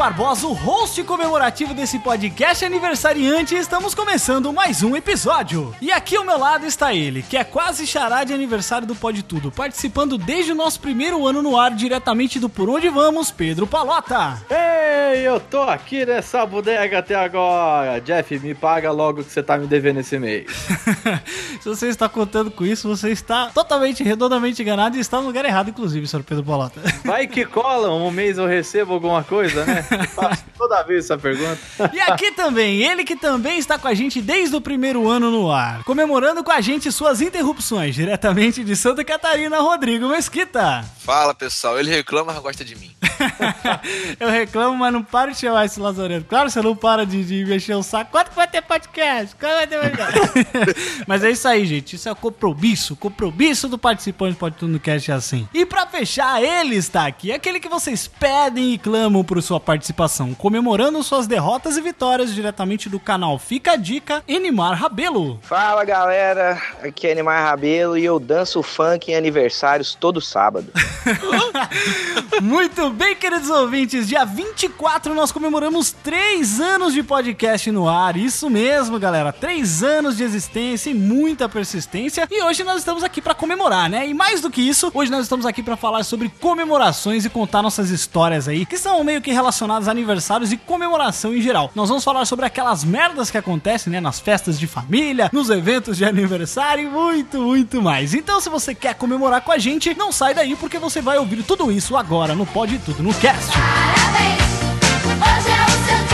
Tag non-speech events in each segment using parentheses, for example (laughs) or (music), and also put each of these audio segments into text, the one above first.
Barbosa, o host comemorativo desse podcast aniversariante e estamos começando mais um episódio. E aqui ao meu lado está ele, que é quase xará de aniversário do Pode Tudo, participando desde o nosso primeiro ano no ar, diretamente do Por Onde Vamos, Pedro Palota. Ei, eu tô aqui nessa bodega até agora. Jeff, me paga logo que você tá me devendo esse mês. (laughs) Se você está contando com isso, você está totalmente, redondamente enganado e está no lugar errado, inclusive, senhor Pedro Palota. Vai que cola, um mês eu recebo alguma coisa, né? (laughs) Faço toda vez essa pergunta. E aqui também, ele que também está com a gente desde o primeiro ano no ar, comemorando com a gente suas interrupções, diretamente de Santa Catarina, Rodrigo Mesquita. Fala pessoal, ele reclama, mas gosta de mim. (laughs) Eu reclamo, mas não para de chamar esse lazarento. Claro, você não para de, de mexer o saco. Quanto vai ter podcast? Quanto vai ter podcast? (laughs) mas é isso aí, gente. Isso é o compromisso. O compromisso do participante pode tudo no cast é assim. E pra fechar, ele está aqui. Aquele que vocês pedem e clamam por sua participação, comemorando suas derrotas e vitórias diretamente do canal Fica a Dica, Enimar Rabelo. Fala galera, aqui é Animar Rabelo e eu danço funk em aniversários todo sábado. (laughs) Muito bem, queridos ouvintes. Dia 24 nós comemoramos três anos de podcast no ar. Isso mesmo, galera. Três anos de existência e muita persistência. E hoje nós estamos aqui para comemorar, né? E mais do que isso, hoje nós estamos aqui para falar sobre comemorações e contar nossas histórias aí, que são meio que relacionadas a aniversários e comemoração em geral. Nós vamos falar sobre aquelas merdas que acontecem, né? Nas festas de família, nos eventos de aniversário e muito, muito mais. Então, se você quer comemorar com a gente, não sai daí porque você vai ouvir tudo isso agora no Pode Tudo no Cast. Parabéns, hoje é o seu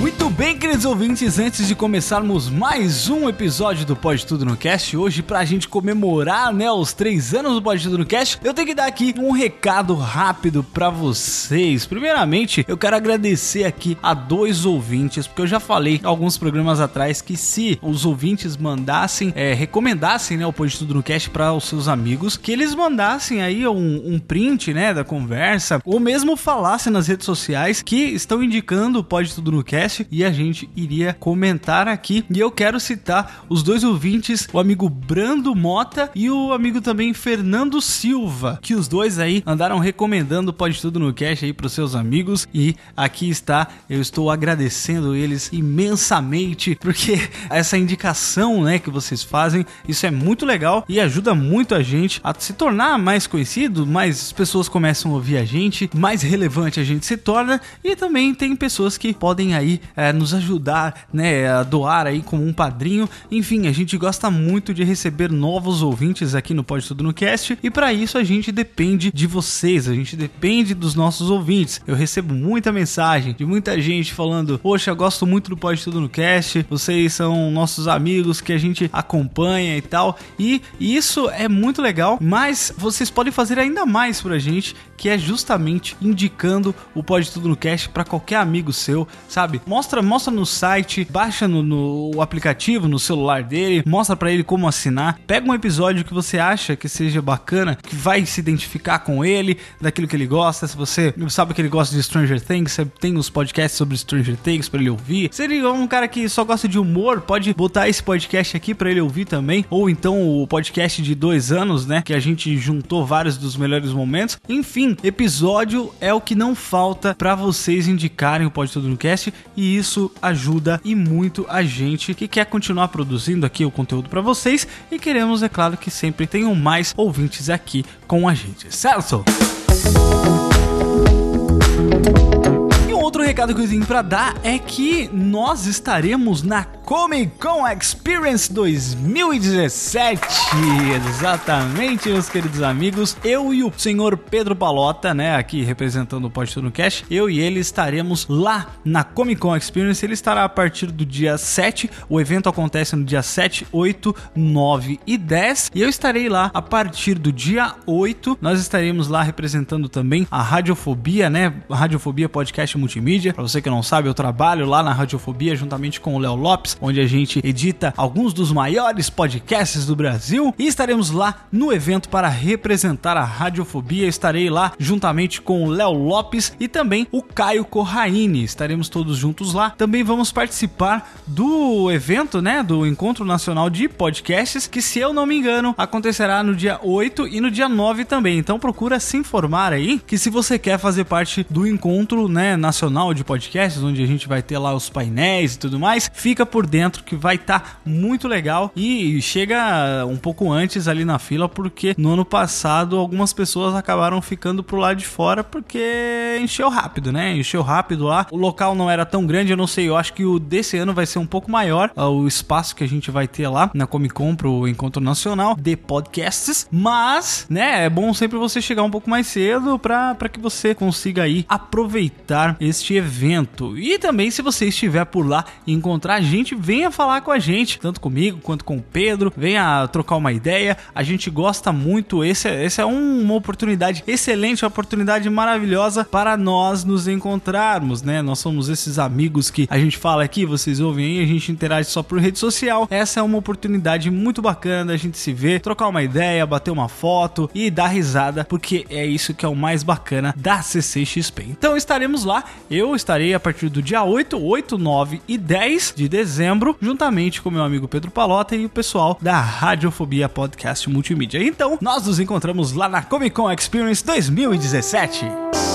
Muito bem, queridos ouvintes, antes de começarmos mais um episódio do Pode Tudo no Cast, hoje pra gente comemorar, né, os três anos do Pode Tudo no Cast, eu tenho que dar aqui um recado rápido pra vocês. Primeiramente, eu quero agradecer aqui a dois ouvintes, porque eu já falei alguns programas atrás que se os ouvintes mandassem, é, recomendassem, né, o Pode Tudo no Cast para os seus amigos, que eles mandassem aí um, um print, né, da conversa, ou mesmo falassem nas redes sociais que estão indicando o Pode Tudo no Cast e a gente iria comentar aqui. E eu quero citar os dois ouvintes, o amigo Brando Mota e o amigo também Fernando Silva, que os dois aí andaram recomendando o Pode Tudo no Cast aí pros seus amigos e aqui está, eu estou agradecendo eles imensamente porque (laughs) essa indicação, né, que vocês fazem, isso é muito legal e ajuda muito a gente a se tornar mais conhecido, mais pessoas começam a ouvir a gente, mais relevante a gente se torna e também tem pessoas que podem aí eh, nos ajudar, né, a doar aí como um padrinho. Enfim, a gente gosta muito de receber novos ouvintes aqui no Pode Tudo no Cast e para isso a gente depende de vocês, a gente depende dos nossos ouvintes. Eu recebo muita mensagem de muita gente falando: "Poxa, gosto muito do Pode Tudo no Cast, vocês são nossos amigos que a gente acompanha e tal". E isso é muito legal, mas vocês podem fazer ainda mais pra gente, que é justamente indicando o Pode Tudo no Cast para qualquer amigo seu, sabe? Mostra, mostra no site, baixa no, no aplicativo, no celular dele, mostra pra ele como assinar. Pega um episódio que você acha que seja bacana, que vai se identificar com ele, daquilo que ele gosta. Se você sabe que ele gosta de Stranger Things, tem os podcasts sobre Stranger Things pra ele ouvir. Se ele é um cara que só gosta de humor, pode botar esse podcast aqui pra ele ouvir também. Ou então o podcast de dois anos, né? Que a gente juntou vários dos melhores momentos. Enfim, episódio é o que não falta pra vocês indicarem o Pode Tudo no Cast. E isso ajuda e muito a gente que quer continuar produzindo aqui o conteúdo pra vocês. E queremos, é claro, que sempre tenham mais ouvintes aqui com a gente, certo? Recado que eu tenho pra dar é que nós estaremos na Comic Con Experience 2017. Exatamente, meus queridos amigos. Eu e o senhor Pedro Palota, né, aqui representando o Pode Tudo no Cash, eu e ele estaremos lá na Comic Con Experience. Ele estará a partir do dia 7. O evento acontece no dia 7, 8, 9 e 10. E eu estarei lá a partir do dia 8. Nós estaremos lá representando também a Radiofobia, né? Radiofobia Podcast Multimídia. Pra você que não sabe, eu trabalho lá na Radiofobia juntamente com o Léo Lopes, onde a gente edita alguns dos maiores podcasts do Brasil. E estaremos lá no evento para representar a Radiofobia. Estarei lá juntamente com o Léo Lopes e também o Caio Corraine. Estaremos todos juntos lá. Também vamos participar do evento, né? Do Encontro Nacional de Podcasts, que se eu não me engano, acontecerá no dia 8 e no dia 9 também. Então procura se informar aí que se você quer fazer parte do encontro, né, nacional de podcasts, onde a gente vai ter lá os painéis e tudo mais, fica por dentro que vai estar muito legal e chega um pouco antes ali na fila porque no ano passado algumas pessoas acabaram ficando pro lado de fora porque encheu rápido, né? Encheu rápido lá. O local não era tão grande, eu não sei, eu acho que o desse ano vai ser um pouco maior, ah, o espaço que a gente vai ter lá na Comic Con pro encontro nacional de podcasts, mas, né, é bom sempre você chegar um pouco mais cedo para que você consiga aí aproveitar este evento. E também se você estiver por lá e encontrar a gente, venha falar com a gente, tanto comigo quanto com o Pedro, venha trocar uma ideia. A gente gosta muito, esse, é- esse é um- uma oportunidade excelente, uma oportunidade maravilhosa para nós nos encontrarmos, né? Nós somos esses amigos que a gente fala aqui, vocês ouvem aí, a gente interage só por rede social. Essa é uma oportunidade muito bacana da gente se ver, trocar uma ideia, bater uma foto e dar risada, porque é isso que é o mais bacana da CCXP. Então estaremos lá, eu estarei a partir do dia 8, 8, 9 e 10 de dezembro, juntamente com meu amigo Pedro Palota e o pessoal da Radiofobia Podcast Multimídia. Então, nós nos encontramos lá na Comic Con Experience 2017.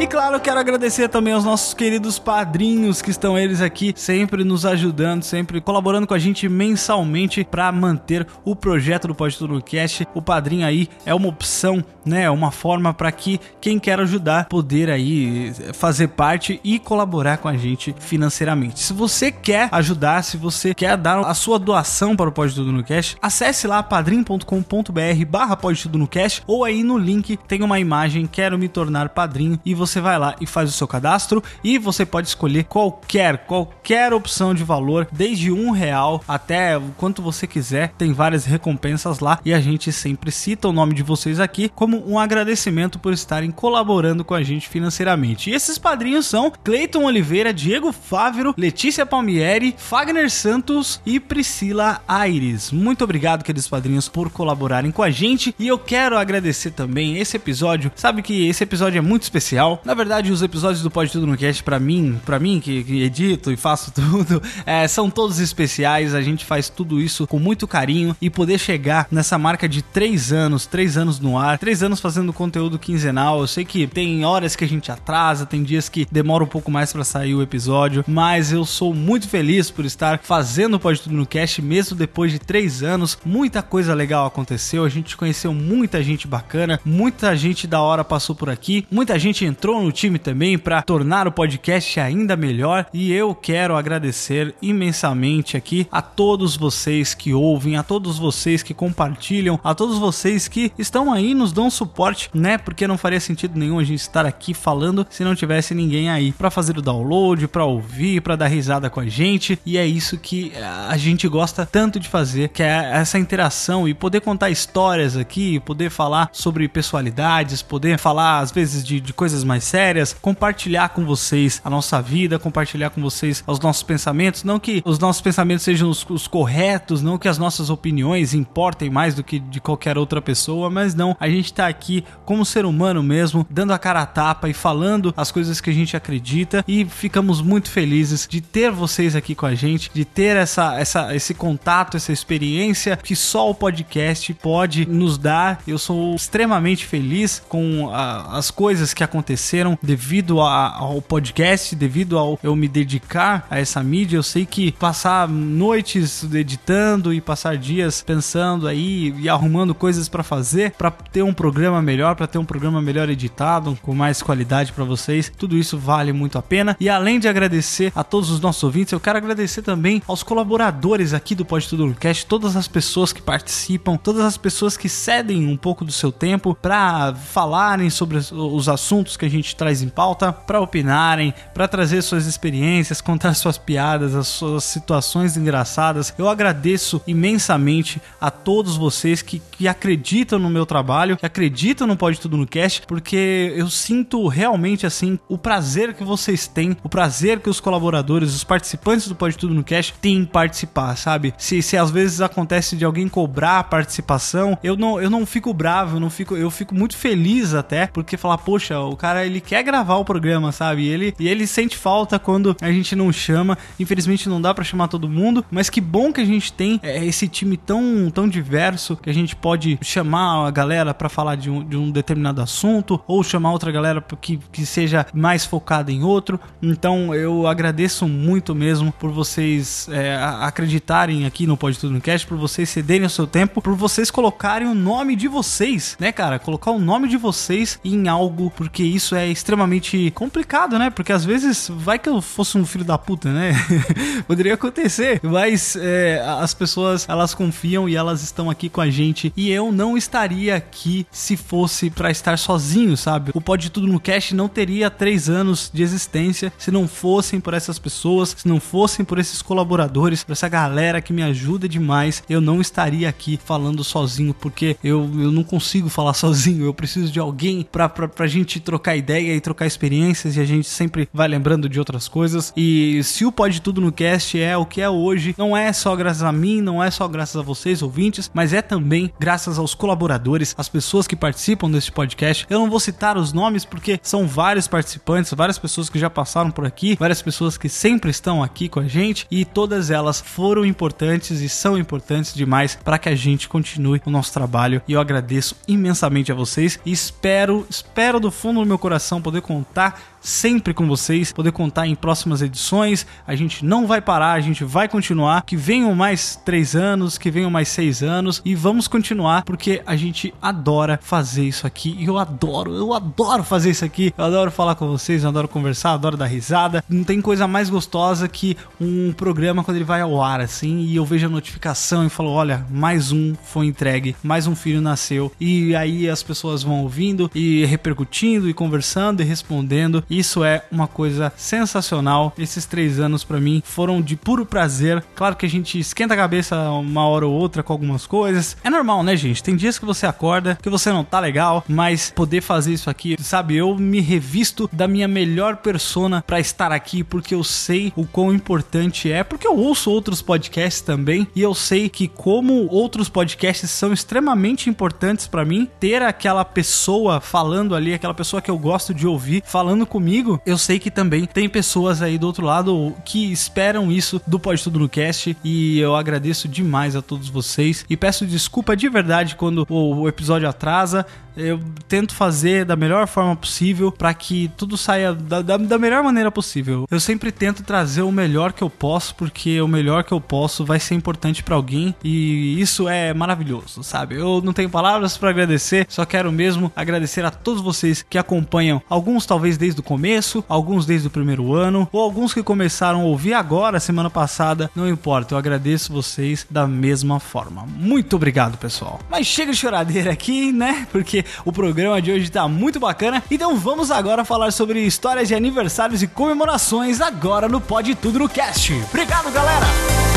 E claro, quero agradecer também aos nossos queridos padrinhos que estão eles aqui sempre nos ajudando, sempre colaborando com a gente mensalmente para manter o projeto do Pode Tudo Cast. O padrinho aí é uma opção, né? É uma forma para que quem quer ajudar poder aí fazer parte e colaborar com a gente financeiramente. Se você quer ajudar, se você quer dar a sua doação para o Pode Tudo no Cash, acesse lá padrim.com.br barra Pode Tudo no Cash ou aí no link tem uma imagem Quero me tornar padrinho e você vai lá e faz o seu cadastro e você pode escolher qualquer, qualquer opção de valor, desde um real até o quanto você quiser. Tem várias recompensas lá e a gente sempre cita o nome de vocês aqui como um agradecimento por estarem colaborando com a gente financeiramente. E esses padrinhos são Cleiton Oliveira, Diego Fávero, Letícia Palmieri, Fagner Santos e Priscila Aires. Muito obrigado, queridos padrinhos, por colaborarem com a gente. E eu quero agradecer também esse episódio. Sabe que esse episódio é muito especial. Na verdade, os episódios do Pode Tudo no Cast, pra mim, para mim que, que edito e faço (laughs) tudo, é, são todos especiais. A gente faz tudo isso com muito carinho e poder chegar nessa marca de três anos, três anos no ar, três anos fazendo conteúdo quinzenal. Eu sei que tem horas que a gente atrasa, tem dias que demora um pouco mais pra sair o episódio, mas eu sou muito feliz por estar fazendo o Pode Tudo no Cast, mesmo depois de três anos. Muita coisa legal aconteceu, a gente conheceu muita gente bacana, muita gente da hora passou por aqui, muita gente entrou no time também pra tornar o podcast ainda melhor e eu quero agradecer imensamente aqui a todos vocês que ouvem, a todos vocês que compartilham, a todos vocês que estão aí nos dão suporte, né? Porque não faria sentido nenhum a gente estar aqui falando se não tivesse ninguém aí pra fazer o download, pra ouvir, pra dar risada com a gente. E é isso que eh, a gente gosta tanto de fazer, que é essa interação e poder contar histórias aqui, poder falar sobre personalidades, poder falar às vezes de, de coisas mais sérias, compartilhar com vocês a nossa vida, compartilhar com vocês os nossos pensamentos. Não que os nossos pensamentos sejam os, os corretos, não que as nossas opiniões importem mais do que de qualquer outra pessoa, mas não, a gente tá aqui como ser humano mesmo, dando a cara a tapa e falando as coisas que a gente acredita e ficamos muito felizes de ter vocês aqui com a gente, de ter essa, essa, esse contato, essa experiência que só o podcast pode nos dar. Eu sou extremamente feliz com a- as coisas que aconteceram cresceram devido a- ao podcast, devido ao eu me dedicar a essa mídia. Eu sei que passar noites editando e passar dias pensando aí e arrumando coisas pra fazer, pra ter um programa melhor, pra ter um programa melhor editado, com mais qualidade pra vocês, tudo isso vale muito a pena. E além de agradecer a todos os nossos ouvintes, eu quero agradecer também aos colaboradores aqui do Pode Tudo Cast, todas as pessoas que participam, todas as pessoas que cedem um pouco do seu tempo pra falarem sobre os assuntos que a gente traz em pauta, pra opinarem, pra trazer suas experiências, contar suas piadas, as suas situações engraçadas. Eu agradeço imensamente a todos vocês que, que acreditam no meu trabalho, que acreditam no Pode Tudo no Cast, porque eu sinto realmente assim o prazer que vocês têm, o prazer que os colaboradores, os participantes do Pode Tudo no Cast têm em participar, sabe? Se, se às vezes acontece de alguém cobrar a participação, eu não, eu não fico bravo, eu não fico, eu fico muito feliz até, porque falar, poxa, o cara ele quer gravar o programa, sabe? E ele, e ele sente falta quando a gente não chama. Infelizmente não dá pra chamar todo mundo, mas que bom que a gente tem é, esse time tão, tão diverso que a gente pode chamar a galera pra falar de um, de um determinado assunto ou chamar outra galera que, que seja mais focada em outro. Então eu agradeço muito mesmo por vocês é, acreditarem aqui no Pode Tudo no Cast, por vocês cederem o seu tempo, por vocês colocarem o nome de vocês, né, cara? Colocar o nome de vocês em algo, porque isso é extremamente complicado, né? Porque às vezes vai que eu fosse um filho da puta, né? (laughs) Poderia acontecer, mas é, as pessoas elas confiam e elas estão aqui com a gente e eu não estaria aqui se fosse pra estar sozinho, sabe? O Pode Tudo no Cast não teria três anos de existência se não fossem por essas pessoas, se não fossem por esses colaboradores, por essa galera que me ajuda demais, eu não estaria aqui falando sozinho, porque eu, eu não consigo falar (laughs) sozinho, eu preciso de alguém pra, pra, pra gente trocar ideia e trocar experiências e a gente sempre vai lembrando de outras coisas. E se o Pode Tudo no Cast é o que é hoje, não é só graças a mim, não é só graças a vocês, ouvintes, mas é também graças aos colaboradores, as pessoas que participam desse podcast. Eu não vou citar os nomes porque são vários participantes, várias pessoas que já passaram por aqui, várias pessoas que sempre estão aqui com a gente e todas elas foram importantes e são importantes demais para que a gente continue o nosso trabalho. E eu agradeço imensamente a vocês e espero, espero do fundo do meu coração poder contar sempre com vocês, poder contar em próximas edições. A gente não vai parar, a gente vai continuar. Que venham mais três anos, que venham mais seis anos e vamos continuar porque a gente adora fazer isso aqui. E eu adoro, eu adoro fazer isso aqui. Eu adoro falar com vocês, eu adoro conversar, eu adoro dar risada. Não tem coisa mais gostosa que um programa quando ele vai ao ar assim e eu vejo a notificação e falo: olha, mais um foi entregue, mais um filho nasceu. E aí as pessoas vão ouvindo e repercutindo e conversando e respondendo. Isso é uma coisa sensacional. Esses três anos pra mim foram de puro prazer. Claro que a gente esquenta a cabeça uma hora ou outra com algumas coisas. É normal, né, gente? Tem dias que você acorda, que você não tá legal, mas poder fazer isso aqui, sabe? Eu me revisto da minha melhor persona pra estar aqui, porque eu sei o quão importante é, porque eu ouço outros podcasts também e eu sei que como outros podcasts são extremamente importantes pra mim, ter aquela pessoa falando ali, aquela pessoa que eu gosto de ouvir falando comigo, eu sei que também tem pessoas aí do outro lado que esperam isso do Pode Tudo no Cast e eu agradeço demais a todos vocês e peço desculpa de verdade quando o episódio atrasa. Eu tento fazer da melhor forma possível para que tudo saia da, da, da melhor maneira possível. Eu sempre tento trazer o melhor que eu posso, porque o melhor que eu posso vai ser importante para alguém e isso é maravilhoso, sabe? Eu não tenho palavras para agradecer, só quero mesmo agradecer a todos vocês que acompanham, alguns talvez desde o começo, alguns desde o primeiro ano, ou alguns que começaram a ouvir agora, semana passada, não importa, eu agradeço vocês da mesma forma. Muito obrigado, pessoal. Mas chega de choradeira aqui, né? Porque o programa de hoje tá muito bacana. Então vamos agora falar sobre histórias de aniversários e comemorações agora no Pode Tudo no Cast. Obrigado, galera!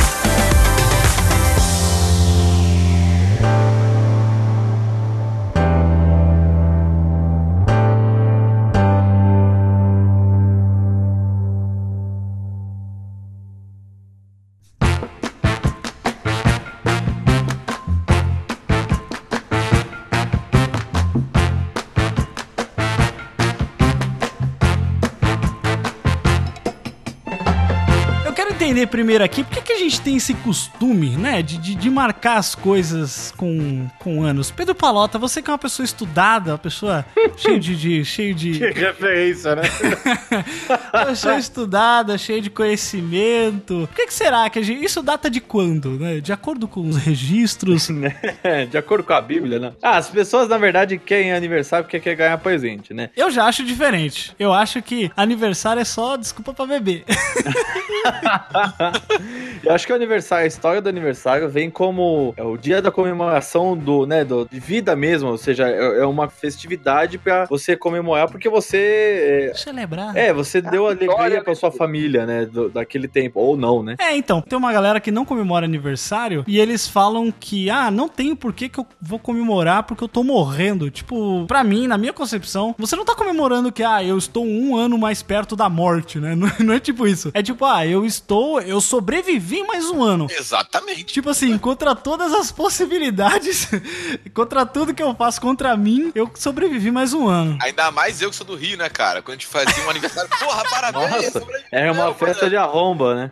Entender primeiro aqui, por que, que a gente tem esse costume, né, de, de, de marcar as coisas com, com anos? Pedro Palota, você que é uma pessoa estudada, uma pessoa (laughs) cheia de, de- cheio de, Que referência, né? (laughs) pessoa estudada, cheia de conhecimento. Por que, que será que a gente, isso data de quando, né? De acordo com os registros. (laughs) de acordo com a Bíblia, né? Ah, as pessoas, na verdade, querem aniversário porque quer ganhar presente, né? Eu já acho diferente. Eu acho que aniversário é só desculpa pra beber. (laughs) Eu acho que o aniversário, a história do aniversário vem como é o dia da comemoração do, né, do, de vida mesmo, ou seja, é, é uma festividade pra você comemorar porque você Celebrar. é, é, você deu alegria pra né? sua família, né, do- daquele tempo ou não, né? É, então, tem uma galera que não comemora aniversário e eles falam que, ah, não tenho por que, que eu vou comemorar porque eu tô morrendo. Tipo, pra mim, na minha concepção, você não tá comemorando que, ah, eu estou um ano mais perto da morte, né? (laughs) Não, não é tipo isso. É tipo, ah, eu estou, eu sobrevivi mais um ano. Exatamente. Tipo assim, contra todas as possibilidades, (laughs) contra tudo que eu faço contra mim, eu sobrevivi mais um ano. Ainda mais eu que sou do Rio, né, cara? Quando a gente fazia um aniversário, (laughs) porra, parabéns! Nossa, Era uma festa de arromba, né?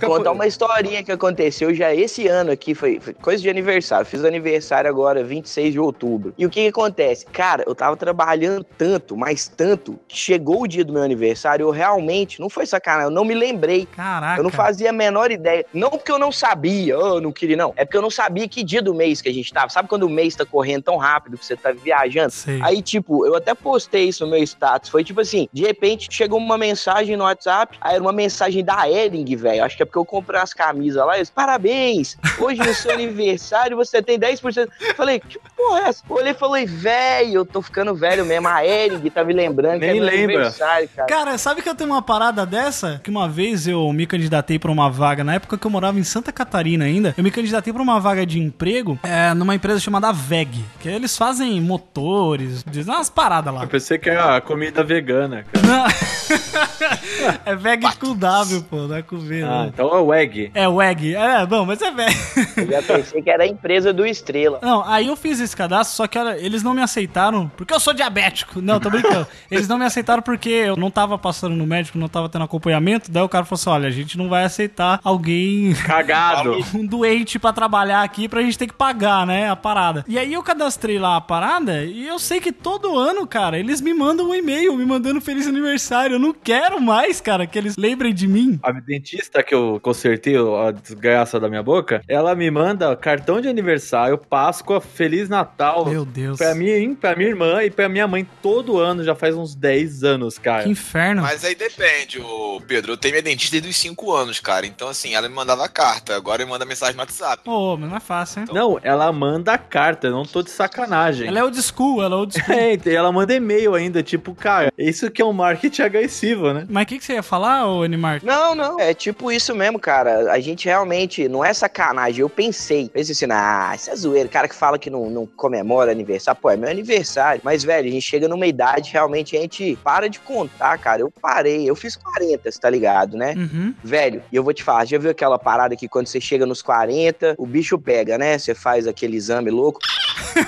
Contar uma historinha que aconteceu já esse ano aqui, foi, foi coisa de aniversário. Fiz aniversário agora, 26 de outubro. E o que que acontece? Cara, eu tava trabalhando tanto, mas tanto, que chegou o dia do meu aniversário, eu realmente, não foi sacanagem, eu não me lembrei. Caraca. Eu não fazia a menor ideia. Não porque eu não sabia, oh, eu não queria, não. É porque eu não sabia que dia do mês que a gente tava. Sabe quando o mês tá correndo tão rápido que você tá viajando? Sei. Aí, tipo, eu até postei isso no meu status. Foi tipo assim: de repente chegou uma mensagem no WhatsApp, aí era uma mensagem da Ering, velho. Acho que é porque eu comprei umas camisas lá. Eles, parabéns! Hoje no seu (laughs) aniversário você tem 10%. Eu falei, que porra é essa? Eu olhei e falei, velho, eu tô ficando velho mesmo. A Ering tá me lembrando Nem que é lembra. aniversário, cara. Cara, sabe que eu tenho uma parada dessa? Que uma vez eu me candidatei pra uma vaga, na época que eu morava em Santa Catarina ainda, eu me candidatei pra uma vaga de emprego é, numa empresa chamada VEG, que eles fazem motores, dizem umas paradas lá. Eu pensei que era comida vegana, cara. Não. (laughs) é VEG com W, pô, não é com V. Ah, não. então é o egg. É WEG. É, bom, mas é VEG. Eu já pensei que era a empresa do Estrela. Não, aí eu fiz esse cadastro, só que olha, eles não me aceitaram porque eu sou diabético. Não, tô brincando. (laughs) Eles não me aceitaram porque eu não tava passando no médico, não tava tendo acompanhamento. Daí o cara falou assim: olha, a gente não vai aceitar alguém Cagado. (laughs) um doente pra trabalhar aqui pra gente ter que pagar, né, a parada. E aí eu cadastrei lá a parada e eu sei que todo ano, cara, eles me mandam um e-mail me mandando feliz aniversário. Eu não quero mais, cara, que eles lembrem de mim. A dentista que eu consertei a desgraça da minha boca, ela me manda cartão de aniversário, Páscoa, Feliz Natal. Meu Deus. Pra mim, pra minha irmã e pra minha mãe todo ano, já faz uns 10 anos, cara. Que inferno. Mas aí depende, ô Pedro. Eu tenho minha dentista desde os 5 anos, cara. Então, assim, ela me mandava carta. Agora me manda mensagem no WhatsApp. Ô, mas não é fácil, hein? Não, ela manda carta, eu não tô de sacanagem. Ela é old school, ela é old (laughs) school. É, e ela manda e-mail ainda, tipo, cara, isso que é um marketing agressivo, né? Mas o que, que você ia falar, ô Animar? Não, não. É tipo isso mesmo, cara. A gente realmente não é sacanagem. Eu pensei, pensei assim, ah, isso é zoeira. Cara que fala que não, não comemora aniversário. Pô, é meu aniversário. Mas, velho, a gente chega numa idade, realmente, a gente para de contar, cara. Eu parei. Eu fiz 40, você tá ligado, né? Uhum. Velho, e eu vou te falar, já viu aquela parada que quando você chega nos 40, o bicho pega, né? Você faz aquele exame louco.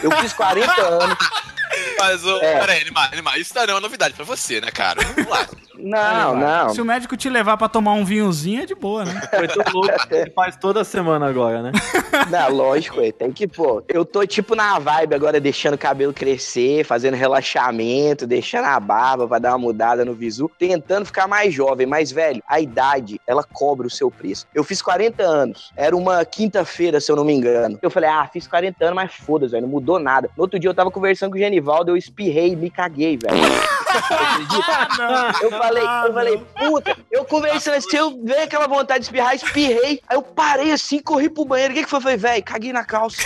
Eu fiz 40 (laughs) anos. Mas, ô, É. peraí, Animar, Animar, isso não é uma novidade pra você, né, cara? Vamos lá. Não, não. Se o médico te levar pra tomar um vinhozinho, é de boa, né? Foi tão louco que (laughs) ele faz toda semana agora, né? Não, lógico, é, tem que, pô. Eu tô tipo na vibe agora, deixando o cabelo crescer, fazendo relaxamento, deixando a barba pra dar uma mudada no visu, tentando ficar mais jovem. Mas, velho, a idade, ela cobra o seu preço. Eu fiz 40 anos, era uma quinta-feira, se eu não me engano. Eu falei, ah, fiz 40 anos, mas foda-se, velho, não mudou nada. No outro dia eu tava conversando com o Genivaldo, eu espirrei e me caguei, velho. Eu falei, eu falei, puta, eu conversando assim, eu veio aquela vontade de espirrar, espirrei. Aí eu parei assim, corri pro banheiro. O que, que foi? Eu falei, velho, caguei na calça.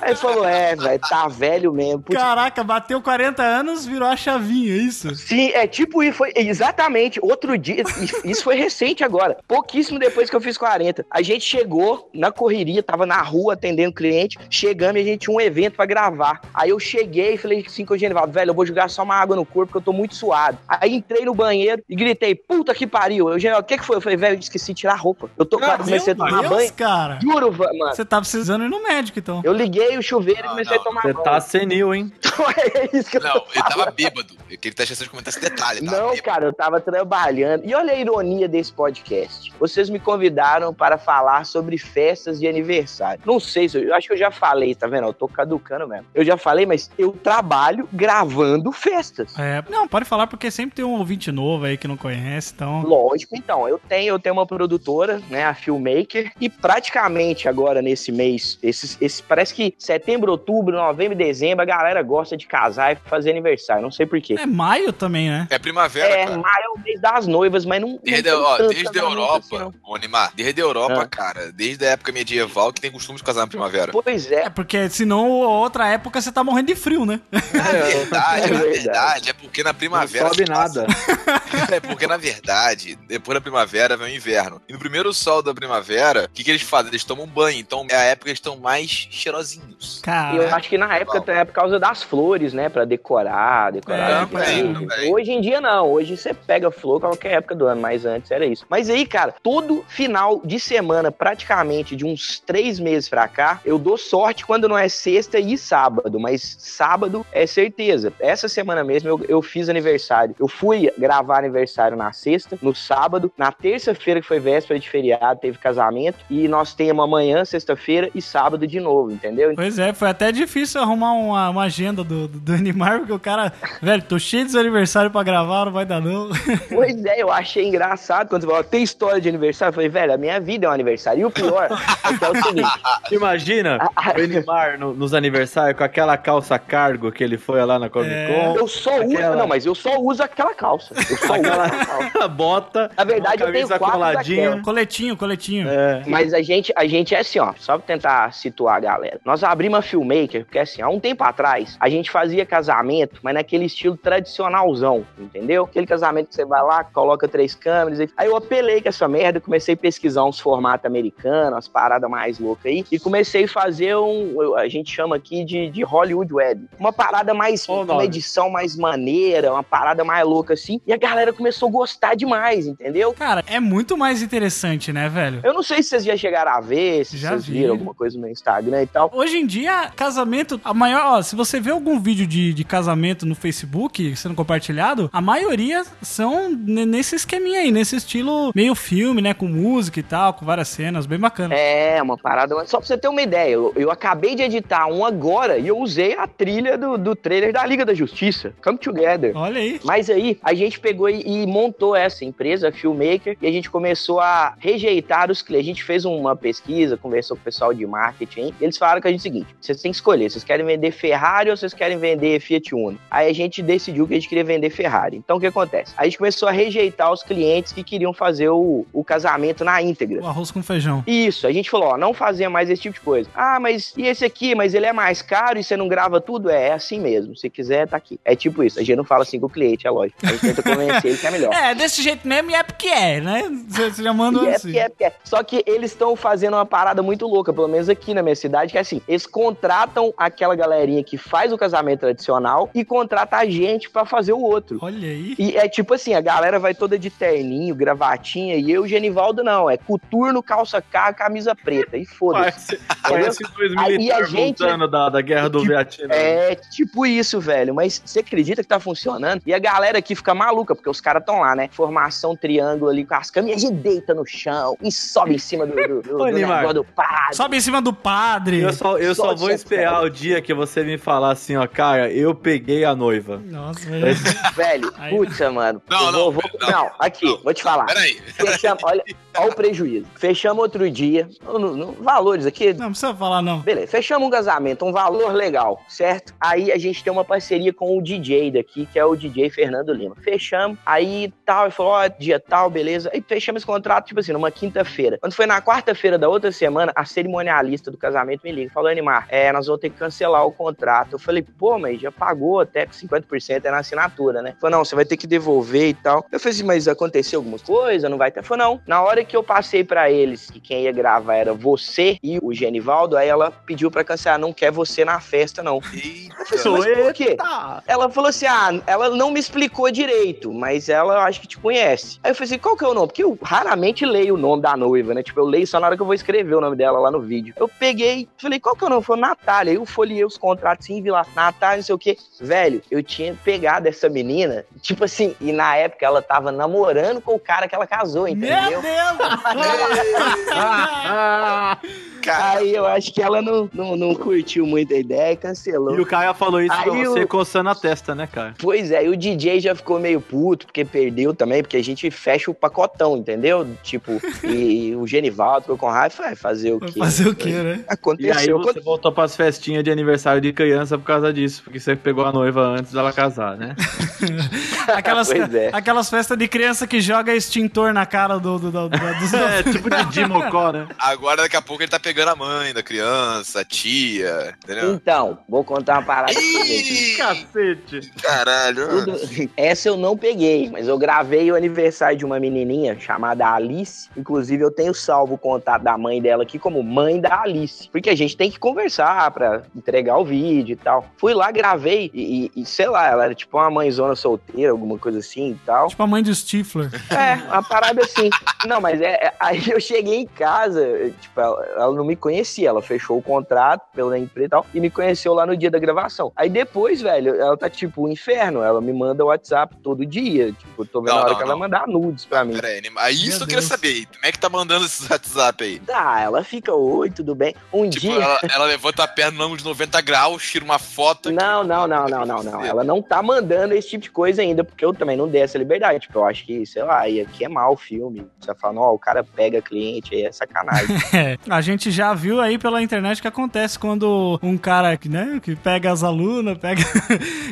Aí ele falou, é, velho, tá velho mesmo. Putz, Caraca, bateu 40 anos, virou a chavinha, é isso? Sim, é tipo isso, foi exatamente outro dia. Isso foi recente agora, pouquíssimo depois que eu fiz 40. A gente chegou na correria, tava na rua atendendo cliente, chegamos e a gente tinha um evento pra gravar. Aí eu cheguei e falei assim com Genivaldo, velho, eu vou jogar só uma água no corpo porque eu tô muito suado. Aí entrei no banheiro e gritei, puta que pariu. Eu, Genivaldo, o que que foi? Eu falei, velho, eu esqueci de tirar a roupa. Eu tô Ah, comecei a tomar Deus, banho. cara. Juro, mano. Você tá precisando ir no médico, então. Eu liguei o chuveiro e Não, comecei não. a tomar Você banho. tá senil, hein? (laughs) é isso que eu Não, tô ele tava bêbado. Eu queria estar esquecendo de comentar esse detalhe, tá? Não, Bêbado. cara, eu tava trabalhando. E olha a ironia desse podcast. Vocês me convidaram para falar sobre festas de aniversário. Não sei se eu, eu acho que eu já falei, tá vendo? Eu tô caducando mesmo. Eu já falei, mas eu trabalho gravando festas. É, não, pode falar porque sempre tem um ouvinte novo aí que não conhece, então. Lógico, então, eu tenho, eu tenho uma produtora, né, a Filmmaker, e praticamente agora nesse mês, esse, esse, parece que setembro, outubro, novembro e dezembro, a galera gosta de casar e fazer aniversário, não sei porquê. É maio também, né? É primavera, É, cara. maio é o mês das noivas, mas não. Desde, não tem ó, desde a Europa, assim, não. ô Neymar, desde a Europa, Ah. cara, desde a época medieval que tem costume de casar na primavera. Pois é, É porque senão outra época você tá morrendo de frio, né? (laughs) Na verdade, É na verdade. é porque na Não primavera. sobe se passa- nada. (laughs) É porque, na verdade, depois da primavera vem o inverno. E no primeiro sol da primavera, o que, que eles fazem? Eles tomam banho. Então é a época que eles estão mais cheirosinhos. E eu acho que na época Bom. é por causa das flores, né? Pra decorar, É, decorar. também, tudo. também. Hoje em dia não, hoje você pega flor qualquer época do ano, mas antes era isso. Mas aí, cara, todo final de semana, praticamente de uns três meses pra cá, eu dou sorte quando não é sexta e sábado, mas sábado é certeza. Essa semana mesmo eu, eu fiz aniversário. Eu fui gravar aniversário na sexta, no sábado, na terça-feira, que foi véspera de feriado, teve casamento, e nós temos amanhã, sexta-feira e sábado de novo, entendeu? pois é, foi até difícil arrumar uma, uma agenda do, do, do Animar, porque o cara, velho, tô cheio de aniversário pra gravar, não vai dar não. (laughs) Pois é, eu achei engraçado quando você falou, tem história de aniversário. Eu falei, velho, a minha vida é um aniversário. E o pior é é o seguinte: Imagina (laughs) o Neymar no- nos aniversários com aquela calça cargo que ele foi lá na Comic É. Con. eu só uso, Aquela- não, mas eu só uso aquela calça. Eu só uso Aquela- aquela calça. (laughs) bota. Na verdade, uma eu tenho quatro coletinho, coletinho. É. Mas a gente, a gente é assim, ó, só pra tentar situar a galera. Nós abrimos a Filmmaker, porque assim, há um tempo atrás, a gente fazia casamento, mas naquele estilo tradicionalzão, entendeu? Aquele casamento que você vai lá, coloca três câmeras. e- Aí eu apelei com essa merda, comecei a pesquisar uns formatos americanos, umas paradas mais loucas aí, e comecei a fazer um, a gente chama aqui de, de Hollywood Web. Uma parada mais, uma edição mais maneira, uma parada mais louca assim, e a galera começou a gostar demais, entendeu? Cara, é muito mais interessante, né, velho? Eu não sei se vocês já chegaram a ver, se Já vocês vi. viram alguma coisa no Instagram e tal. Hoje em dia, casamento, a maior, ó, se você vê algum vídeo de, de casamento no Facebook sendo compartilhado, a maioria são ne- nesse esqueminha aí, nesse estilo meio filme, né, com música e tal, com várias cenas, bem bacana. É, uma parada. Só pra você ter uma ideia, eu, eu acabei de editar um agora e eu usei a trilha do, do trailer da Liga da Justiça, Come Together. Olha aí. Mas aí, a gente pegou e, e montou essa empresa, Filmmaker, e a gente começou a rejeitar os clientes. A gente fez uma pesquisa, conversou com o pessoal de marketing, eles falaram com a gente o seguinte: vocês têm que escolher, vocês querem vender Ferrari ou vocês querem vender Fiat Uno? Aí a gente decidiu que a gente queria vender Ferrari. Então o que acontece? A gente começou a rejeitar os clientes que queriam fazer o, o casamento na íntegra. O arroz com feijão. Isso, a gente falou, ó, não fazia mais esse tipo de coisa. Ah, mas e esse aqui? Mas ele é mais caro e você não grava tudo? É, é assim mesmo. Se quiser, tá aqui. É tipo isso. A gente não fala assim com o cliente, é lógico. A gente tenta convencer ele que é melhor. (laughs) É, desse jeito mesmo e é porque é, né? Você já manda E é, assim. porque é, porque é. Só que eles estão fazendo uma parada muito louca, pelo menos aqui na minha cidade, que é assim: eles contratam aquela galerinha que faz o casamento tradicional e contrata a gente pra fazer o outro. Olha aí. E é tipo assim, a galera vai toda de terninho, gravatinha, e eu, Genivaldo, não. É coturno, calça K, camisa preta. E foda-se. Parece, parece dois militares a gente- da, da guerra do Tipo, Vietnã. É tipo isso, velho. Mas você acredita que tá funcionando? E a galera aqui fica maluca, porque os caras estão lá, né? Formação triângulo ali com as câmeras, e a gente deita no chão e sobe em cima do, do, do, (laughs) Ô, do negócio do padre. Sobe em cima do padre. Eu só, eu só Só vou esperar sacanagem. o dia que você me falar assim, ó, cara, eu peguei a noiva. Nossa, (laughs) velho. Velho, putz, mano. Não, eu não, vou, vou- não, não, aqui, não. vou te falar. Peraí. Fechamos, olha, olha o prejuízo. Fechamos outro dia. No, no- valores aqui, Não precisa falar, não. Beleza, fechamos um casamento, um valor legal, certo? Aí a gente tem uma parceria com o DJ daqui, que é o DJ Fernando Lima. Fechamos, aí tal, ele falou, ó, dia tal, beleza. Aí fechamos esse contrato, tipo assim, numa quinta-feira. Quando foi na quarta-feira da outra semana, a cerimonialista do casamento me liga, falou, Animar, é, nós vamos ter que cancelar o contrato. Eu falei, pô, mas já pagou até com 50% é na assinatura, né? Falou, não, você vai ter que devolver e tal. Eu falei assim, mas aconteceu alguma coisa? Não vai ter? Falou, não. Na hora que eu passei pra eles que quem ia gravar era você e o Genivaldo, aí ela pediu pra cancelar, não quer você na festa, não. Eita. Eu falei Mas por quê? Eita! Ela falou assim: ah, ela não me explicou direito, mas ela eu acho que te conhece. Aí eu falei assim: qual que é o nome? Porque eu raramente leio o nome da noiva, né? Tipo, eu leio só na hora que eu vou escrever o nome dela lá no vídeo. Eu peguei, falei: qual que é o nome? Falei: Natália. Aí eu folhei os contratos assim, vi lá, Natália, não sei o quê. Velho, eu tinha pegado essa menina, tipo assim, e na época ela tava namorando com o cara que ela casou, entendeu? Meu Deus! (laughs) (laughs) (laughs) Cara, Aí eu acho que ela não, não, não curtiu muito a ideia e cancelou. E o Caio falou isso pra Aí você o- coçando a testa, né, cara? Pois é, e o DJ já ficou meio puto, porque perdeu também, porque a gente fecha o pacotão, entendeu? Tipo, (laughs) e, o Genivaldo ficou com raiva, vai fazer o quê? fazer o quê, né? E aí Aconteceu. você voltou pras festinhas de aniversário de criança por causa disso, porque você pegou a noiva antes dela casar, né? (laughs) Aquelas, Pois é. aquelas festas de criança que joga extintor na cara do, do, do, do- dos (laughs) É, tipo de Dimocó, né? agora daqui a pouco ele tá pegando a mãe da criança, a tia, entendeu? Então, vou contar uma parada. Ih, Cacete. caralho. Tudo- Essa eu não peguei, mas eu gravei o aniversário de uma menininha chamada Alice. Inclusive, eu tenho salvo o contato da mãe dela aqui como mãe da Alice. Porque a gente tem que conversar pra entregar o vídeo e tal. Fui lá, gravei e, e- e, sei lá, ela era tipo uma mãezona solteira, alguma coisa assim e tal. Tipo a mãe do Stifler. É, uma parada assim. Não, mas é, é- aí eu cheguei em casa, tipo, ela, ela não me conhecia, ela fechou o contrato pela empresa e tal, e me conheceu lá no dia da gravação. Aí depois, velho, ela tá tipo um inferno, ela me manda WhatsApp todo dia, tipo, eu tô vendo Não, a hora não, que ela não. mandar nudes pra mim. Pera aí, isso Meu eu queria Deus. saber. Como é que tá mandando esses WhatsApp aí? Tá, ela fica, oi, tudo bem? Um Tipo, dia... ela, ela levanta a perna no ângulo de 90 graus, tira uma foto. aqui. Não, não, não, não, não, não. Ela não tá mandando esse tipo de coisa ainda, porque eu também não dei essa liberdade. Tipo, eu acho que, sei lá, ia queimar o filme. Você falando, ó, o cara pega cliente aí, é sacanagem. É, (laughs) a gente já viu aí pela internet que acontece quando um cara que, né, que pega as alunas, pega.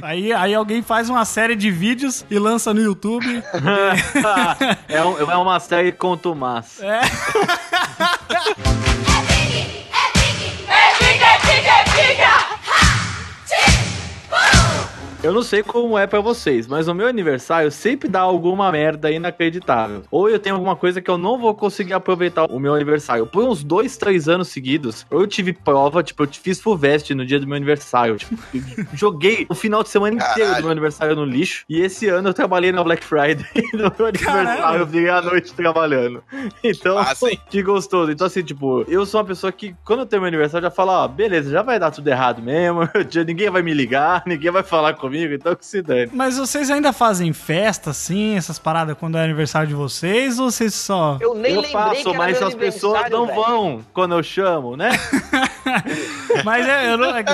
aí, aí alguém faz uma série de vídeos e lança no YouTube. é, um- é uma série com Tomás. É. Eu não sei como é pra vocês, mas o meu aniversário sempre dá alguma merda inacreditável. Ou eu tenho alguma coisa que eu não vou conseguir aproveitar o meu aniversário. Por uns dois, três anos seguidos, eu tive prova, tipo, eu fiz Fulvestre no dia do meu aniversário. Tipo, (laughs) joguei o final de semana inteiro Caralho. do meu aniversário no lixo. E esse ano eu trabalhei na Black Friday. (laughs) no meu aniversário eu virei a noite trabalhando. Então, Ah, (laughs) que gostoso. Então, assim, tipo, eu sou uma pessoa que, quando eu tenho meu aniversário, já falo, ó, beleza, já vai dar tudo errado mesmo. Ninguém vai me ligar, ninguém vai falar comigo, então que se dane. Mas vocês ainda fazem festa, assim, essas paradas quando é aniversário de vocês? Ou vocês só. Eu nem eu lembrei faço, mas as pessoas não velho. vão quando eu chamo, né? (laughs) Mas é, eu não, é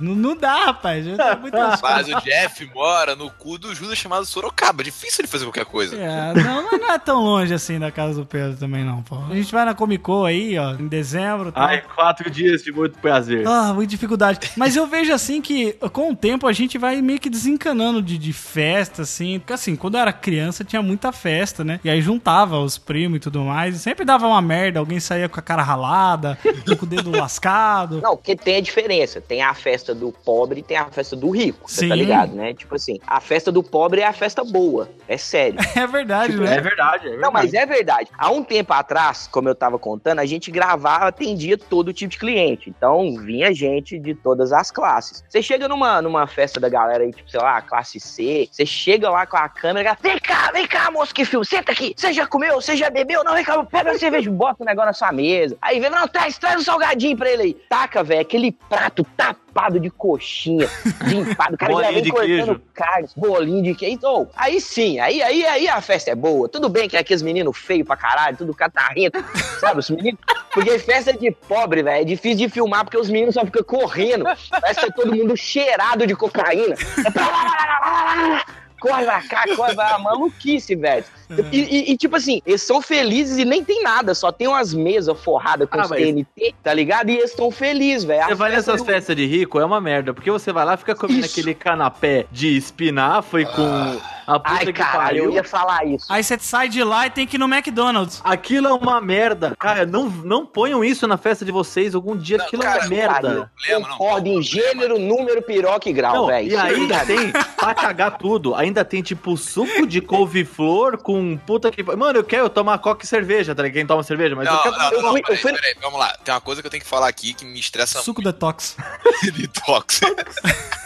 não, não dá, rapaz. (laughs) Mas o Jeff mora no cu do Judas chamado Sorocaba. Difícil ele fazer qualquer coisa. É, não, mas não é tão longe assim da casa do Pedro também, não, pô. A gente vai na Comic Con aí, ó, em dezembro. Tá? Ai, quatro dias de muito prazer. Ah, muita dificuldade. Mas eu vejo assim que com o tempo a gente vai meio que desencanando de, de festa, assim. Porque assim, quando eu era criança tinha muita festa, né? E aí juntava os primos e tudo mais. E sempre dava uma merda, alguém saía com a cara ralada, (laughs) com o dedo lascado. Não, porque tem a diferença. Tem a festa do pobre e tem a festa do rico. Você Sim. tá ligado, né? Tipo assim, a festa do pobre é a festa boa. É sério. (laughs) É verdade, É né? verdade, é verdade. Não, mas é verdade. Há um tempo atrás, como eu tava contando, a gente gravava, atendia todo tipo de cliente. Então, vinha gente de todas as classes. Você chega numa, numa festa da galera aí, tipo, sei lá, classe C, você chega lá com a câmera, vem cá, vem cá, moço, que filme, senta aqui. Você já comeu? Você já bebeu? Não, vem cá, pega a cerveja, bota o negócio na sua mesa. Aí vem, não, traz, traz um salgadinho pra ele aí. Taca, velho, aquele prato tapado de coxinha, de empada. O cara já vem de cortando queijo. carne, bolinho de queijo. Então, aí sim, aí, aí, aí a festa é boa. Tudo bem que é aqueles meninos feios pra caralho, tudo catarrento, (laughs) sabe? Os meninos. Porque festa de pobre, velho, é difícil de filmar porque os meninos só ficam correndo. Parece que é todo mundo cheirado de cocaína. É pra lá, lá, lá, lá, lá, lá. Corre pra cá, corre pra lá, maluquice, velho. E, e- e, tipo assim, eles são felizes e nem tem nada, só tem umas mesas forradas com Ah, os mas- TNT, tá ligado? E eles estão felizes, velho. Você vai festa nessas do- festas de rico, é uma merda, porque você vai lá, fica comendo Isso. aquele canapé de espinafre com a puta Ai, que caralho, pariu. eu ia falar isso. Aí você sai de lá e tem que ir no McDonald's. Aquilo é uma merda. Cara, não, não ponham isso na festa de vocês. Algum dia Não, aquilo cara, é uma merda. Problema, não. Concordo em gênero, número, piroca e grau, velho. e aí ainda tem, pra cagar tudo, ainda tem tipo suco de couve-flor com puta que. Mano, eu quero tomar coca e cerveja, tá ligado? Quem toma cerveja, mas eu Não, quero não, eu não, fui- peraí, eu fui- peraí, vamos lá. Tem uma coisa que eu tenho que falar aqui que me estressa Suco detox. muito. (laughs) Detox.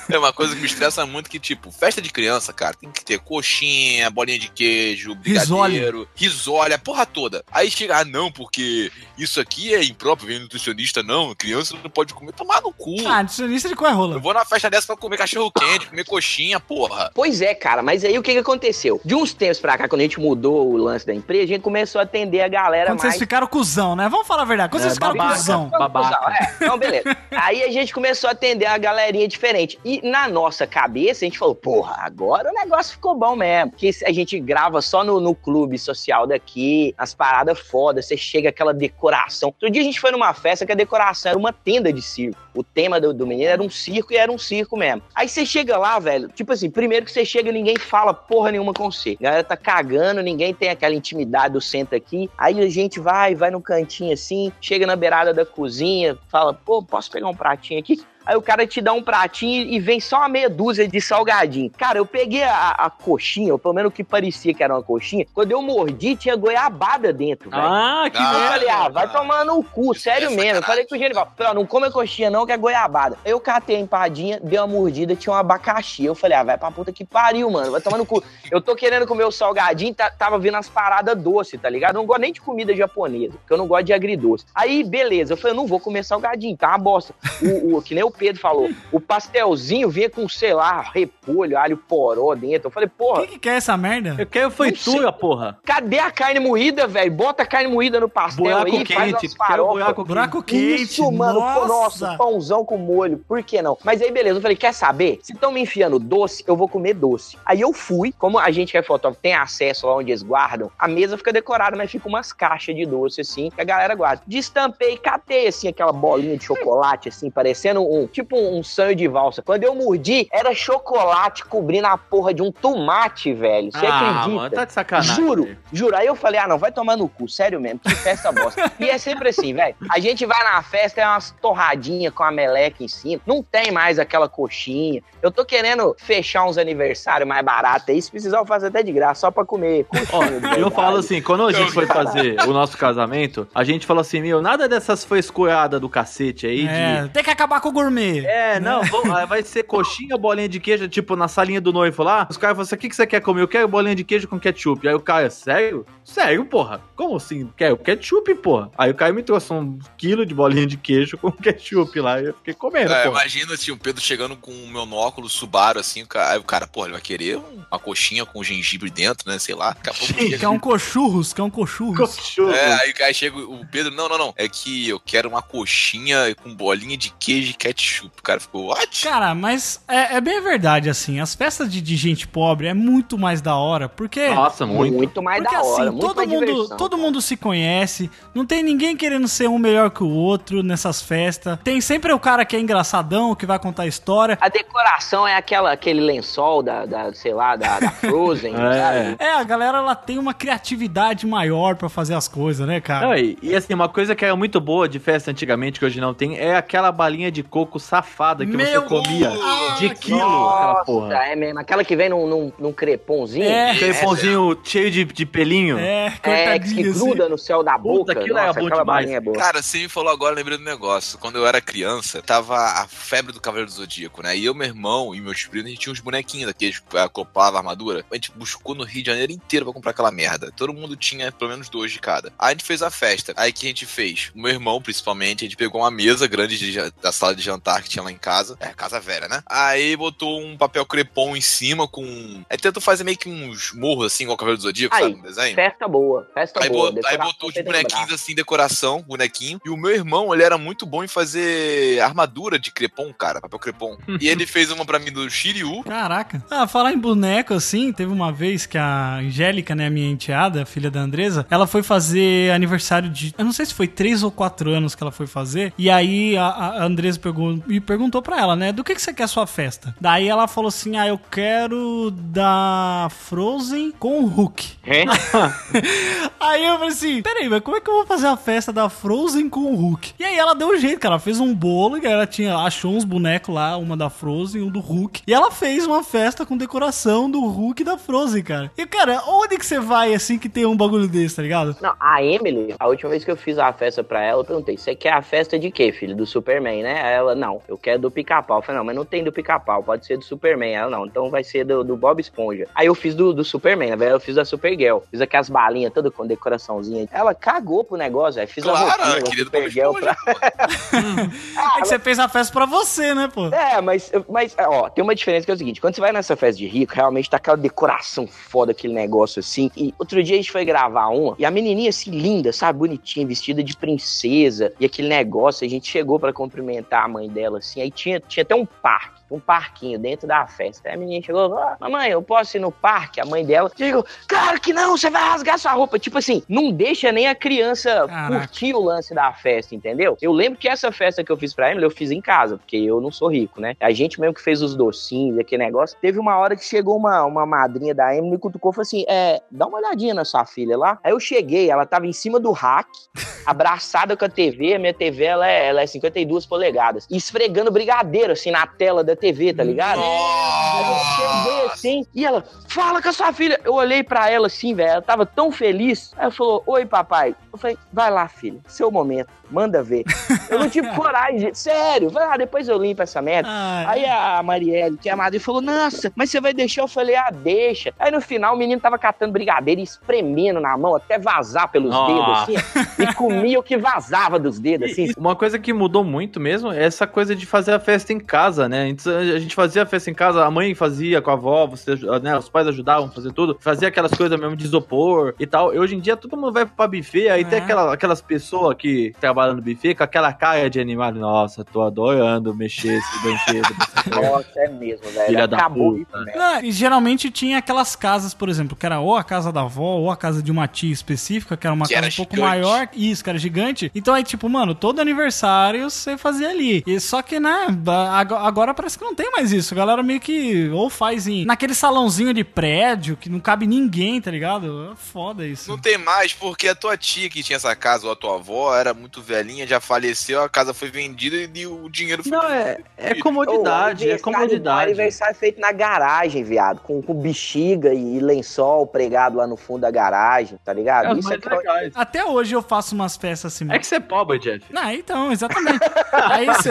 É uma coisa que me estressa muito que, tipo, festa de criança, cara, tem que ter coxinha, bolinha de queijo, brigadeiro, risole, a porra toda. Aí chega, ah, não, porque isso aqui é impróprio, vem nutricionista, não, criança não pode comer, tomar no cu. Ah, nutricionista de qual é Eu rola? vou na festa dessa pra comer cachorro quente, comer coxinha, porra. Pois é, cara, mas aí o que, que aconteceu? De uns tempos pra cá, quando a gente mudou o lance da empresa, a gente começou a atender a galera Quando mais. vocês ficaram cuzão, né? Vamos falar a verdade. Quando É, vocês ficaram babaca. cuzão. Babaca. É, então beleza. Aí a gente começou a atender a galerinha diferente. E na nossa cabeça, a gente falou, porra, agora o negócio ficou bom mesmo. Que a gente grava só no, no clube social daqui, as paradas fodas, você chega aquela decoração. Outro dia a gente foi numa festa que a decoração era uma tenda de circo. O tema do, do menino era um circo e era um circo mesmo. Aí você chega lá, velho, tipo assim, primeiro que você chega, ninguém fala porra nenhuma com você. A galera tá cagando, ninguém tem aquela intimidade do senta aqui. Aí a gente vai, vai no cantinho assim, chega na beirada da cozinha, fala, pô, posso pegar um pratinho aqui? Aí o cara te dá um pratinho e vem só uma meia dúzia de salgadinho. Cara, eu peguei a, a coxinha, ou pelo menos o que parecia que era uma coxinha. Quando eu mordi, tinha goiabada dentro, velho. Ah, que Ah, Eu merda. falei, ah, vai tomar no cu, sério É mesmo. Eu falei com o Genival, não come coxinha não, que é goiabada. Aí eu catei a empadinha, dei uma mordida, tinha um abacaxi. Eu falei, ah, vai pra puta que pariu, mano, vai tomar no cu. Eu tô querendo comer o salgadinho, tá- tava vindo as paradas doces, tá ligado? Eu não gosto nem de comida japonesa, porque eu não gosto de agridoce. Aí, beleza, eu falei, eu não vou comer salgadinho, tá uma bosta. O, o- que nem o Pedro falou, o pastelzinho vinha com, sei lá, repolho, alho poró dentro. Eu falei, porra, Quem que quer essa merda? Eu quero foi tua, porra. cadê a carne moída, velho? Bota a carne moída no pastel Buraco aí, faz quente. umas Quero farofas. buraco Buraco quente. Isso, mano. Nossa. Nossa. pãozão com molho. Por que não? Mas aí, beleza. Eu falei, quer saber? Se estão me enfiando doce, eu vou comer doce. Aí eu fui. Como a gente que é fotógrafo tem acesso lá onde eles guardam, a mesa fica decorada, mas fica umas caixas de doce, assim, que a galera guarda. Destampei, catei, assim, aquela bolinha de chocolate, assim, parecendo um, tipo um sonho de valsa. Quando eu mordi, era chocolate cobrindo a porra de um tomate, velho. Você ah, acredita? mano, tá de sacanagem. Juro, juro. Aí eu falei, ah, não, vai tomar no cu, sério mesmo, que festa bosta. e é sempre assim, velho. A gente vai na festa, é umas torradinhas com a meleca em cima. Não tem mais aquela coxinha. Eu tô querendo fechar uns aniversários mais baratos aí. Se precisar, eu faço até de graça, só pra comer coxinha. eu falo assim, quando a gente foi fazer o nosso casamento, a gente falou assim, meu, nada dessas frescuradas do cacete aí É, de... tem que acabar com o gourmet. É, não, vamos- ah, vai ser coxinha, bolinha de queijo, tipo, na salinha do noivo lá. Os caras falaram assim, o que, que você quer comer? Eu quero bolinha de queijo com ketchup. Aí o cara, sério? Sério, porra? Como assim? Quero ketchup, porra. Aí o cara me trouxe um quilo de bolinha de queijo com (laughs) ketchup lá e eu fiquei comendo, É, imagina assim, o Pedro chegando com o monóculo, Subaru, assim, o cara- aí o cara, porra, ele vai querer um- uma coxinha com gengibre dentro, né? Sei lá. Daqui a pouco Que é um cochurros, que é um cochurros. Cochurro. É, aí, aí chega o Pedro, não, não, não. É que eu quero uma coxinha com bolinha de queijo e ketchup. O cara ficou, what? Cara, mas é, é bem verdade, assim. As festas de, de gente pobre é muito mais da hora, porque. Nossa, muito. Muito mais Porque da hora, assim, muito todo mundo, todo mundo se conhece, não tem ninguém querendo ser um melhor que o outro nessas festas. Tem sempre o cara que é engraçadão, que vai contar história. A decoração é aquela, aquele lençol da, da, sei lá, da, da Frozen, (laughs) É. sabe? É, a galera ela tem uma criatividade maior pra fazer as coisas, né, cara? Não, e, e, assim, uma coisa que era muito boa de festa antigamente, que hoje não tem, é aquela balinha de coco safada que Meu você comia Deus! de quilo, aquela Nossa, porra. é mesmo. Aquela que vem num, num, num creponzinho. É. Aquele pãozinho cheio de, de pelinho. É, É, que assim. gruda no céu da Puta, boca. aquilo era Nossa, bom aquela demais. balinha é boa. Cara, você me falou agora, lembrei do negócio. Quando eu era criança, tava a febre do Cavaleiro do Zodíaco, né? E eu, meu irmão e meus primos, a gente tinha uns bonequinhos daqueles que acoplava a armadura. A gente buscou no Rio de Janeiro inteiro pra comprar aquela merda. Todo mundo tinha pelo menos dois de cada. Aí a gente fez a festa. Aí o que a gente fez? O meu irmão, principalmente, a gente pegou uma mesa grande de da sala de jantar que tinha lá em casa. É, casa velha, né? Aí botou um papel crepom em cima com. Aí tentou fazer meio que uns morros assim, igual o Cavaleiro do Zodíaco, Aí, sabe? Um desenho. Festa boa, festa Aí, boa. bot- aí botou os no bonequinhos assim, decoração, bonequinho. E o meu irmão, ele era muito bom em fazer armadura de crepom, cara, papel crepom. (laughs) e ele fez uma pra mim do Shiryu. Caraca. Ah, falar em boneco, assim, teve uma vez que a Angélica, né, minha enteada, filha da Andresa, ela foi fazer aniversário de. Eu não sei se foi três ou quatro anos que ela foi fazer. E aí a, a Andresa pegou e perguntou pra ela, né, do que, que você quer a sua festa? Daí ela falou assim: ah, eu quero da Frozen com o Hulk. Hein? (laughs) Aí eu falei assim, peraí, mas como é que eu vou fazer a festa da Frozen com o Hulk? E aí ela deu um jeito, cara. Ela fez um bolo e ela tinha, achou uns bonecos lá, uma da Frozen, um do Hulk. E ela fez uma festa com decoração do Hulk e da Frozen, cara. E, cara, onde que você vai assim que tem um bagulho desse, tá ligado? Não, a Emily, a última vez que eu fiz a festa pra ela, eu perguntei, você quer a festa de quê, filho? Do Superman, né? Aí Ela, não, eu quero do pica-pau. Eu falei, não, mas não tem do pica-pau, pode ser do Superman. Ela, não, então vai ser do, do Bob Esponja. Aí eu fiz do, do Superman, na verdade eu fiz da Supergirl. Fiz aquelas balinhas todas com decoraçãozinha. Ela cagou pro negócio, velho. Fiz a Claro, roupinha da queria do Supergirl pra... (laughs) É que você fez a festa pra você, né, pô? É, mas, mas, ó, tem uma diferença que é o seguinte: quando você vai nessa festa de rico, realmente tá aquela decoração foda, aquele negócio assim. E outro dia a gente foi gravar uma, e a menininha assim, linda, sabe, bonitinha, vestida de princesa, e aquele negócio, a gente chegou pra cumprimentar a mãe dela assim, aí tinha, tinha até um parque. Um parquinho dentro da festa. Aí a menina chegou e falou: ah, Mamãe, eu posso ir no parque? A mãe dela chegou: Claro que não, você vai rasgar sua roupa. Tipo assim, não deixa nem a criança Caraca. curtir o lance da festa, entendeu? Eu lembro que essa festa que eu fiz pra Emily, eu fiz em casa, porque eu não sou rico, né? A gente mesmo que fez os docinhos, aquele negócio. Teve uma hora que chegou uma, uma madrinha da Emily e cutucou e falou assim: É, dá uma olhadinha na sua filha lá. Aí eu cheguei, ela tava em cima do rack, (laughs) abraçada com a TV. A minha TV, ela é, ela é 52 polegadas. Esfregando brigadeiro, assim, na tela da TV, tá ligado? Aí eu cheguei assim, e ela, fala com a sua filha. Eu olhei pra ela assim, velho, ela tava tão feliz. Aí ela falou, oi, papai. Eu falei, vai lá, filha, seu momento, manda ver. Eu não tive (laughs) coragem, sério, vai lá, depois eu limpo essa merda. Ai, Aí a Marielle, que é a madre, falou, nossa, mas você vai deixar? Eu falei, ah, deixa. Aí no final o menino tava catando brigadeiro e espremendo na mão até vazar pelos Nossa. dedos, assim, e comia o que vazava dos dedos, assim. Uma coisa que mudou muito mesmo é essa coisa de fazer a festa em casa, né? Antes A gente fazia a festa em casa, a mãe fazia com a avó, você, né, os pais ajudavam a fazer tudo, fazia aquelas coisas mesmo de isopor e tal. E hoje em dia todo mundo vai pra buffet, aí É. tem aquela, aquelas pessoas que trabalham no buffet com aquela cara de animado. Nossa, tô adorando mexer esse brinquedo. (laughs) Nossa, é mesmo, velho. Filha da Acabou puta. isso, né? Não, e geralmente tinha aquelas casas, por exemplo, que era ou a casa da avó, ou a casa de uma tia específica, que era uma Que casa era um pouco gigante. maior. Isso, que era gigante. Então aí, tipo, mano, todo aniversário você fazia ali. E só que, né, ag- agora parece que não tem mais isso. A galera meio que ou faz em. naquele salãozinho de prédio que não cabe ninguém, tá ligado? É foda isso. Não tem mais, porque a tua tia que tinha essa casa, ou a tua avó, era muito velhinha, já faleceu, a casa foi vendida e o dinheiro foi. Não, é, é comodidade, é aniversário- comodidade. Aniversário feito na garagem, viado. Com, com bexiga e lençol pregado lá no fundo da garagem, tá ligado? É Isso que eu-. Até hoje eu faço umas festas assim. É que você é pobre, Jeff. Não, então, exatamente. (laughs) Aí, cê-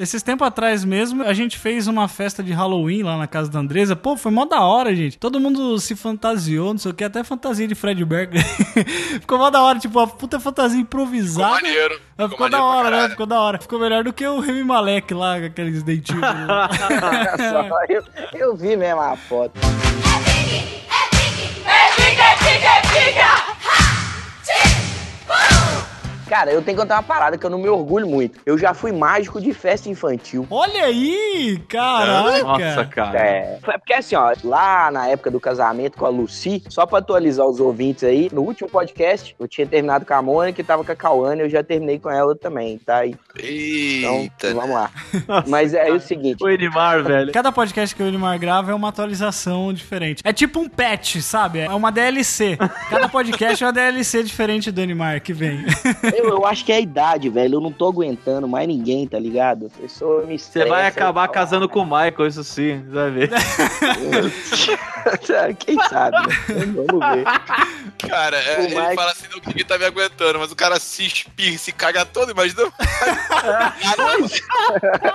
esses tempos atrás mesmo, a gente fez uma festa de Halloween lá na casa da Andresa. Pô, foi mó da hora, gente. Todo mundo se fantasiou, não sei o que, até fantasia de Fred Mercury. (laughs) ficou mó da hora, tipo, uma puta fantasia Ficou improvisada. maneiro. Mas ficou da maneiro pra hora, né? Ficou da hora. Ficou melhor do que o Remy Malek lá, com aqueles dentinhos. (laughs) Só eu, eu vi mesmo a foto. Cara, eu tenho que contar uma parada que eu não me orgulho muito. Eu já fui mágico de festa infantil. Olha aí, caraca. Nossa, cara. É, foi- porque assim, ó, lá na época do casamento com a Lucy, só pra atualizar os ouvintes aí, no último podcast, eu tinha terminado com a Mônica e tava com a Cauane, eu já terminei com ela também, tá? Então, Eita. vamos lá. Mas é, o seguinte, O Edmar, velho. Cada podcast que o Elimar grava é uma atualização diferente. É tipo um patch, sabe? É uma DLC. Cada podcast é uma DLC diferente do Elimar que vem. (laughs) eu, eu acho que é a idade, velho, eu não tô aguentando mais ninguém, tá ligado? A pessoa me Você vai estressa acabar tal. casando com o Michael, isso sim, você vai ver. (laughs) Quem sabe, né? Vamos ver. Cara, é, ele Mike- fala assim, não, ninguém tá me aguentando, mas o cara se espirra, se caga todo, imagina.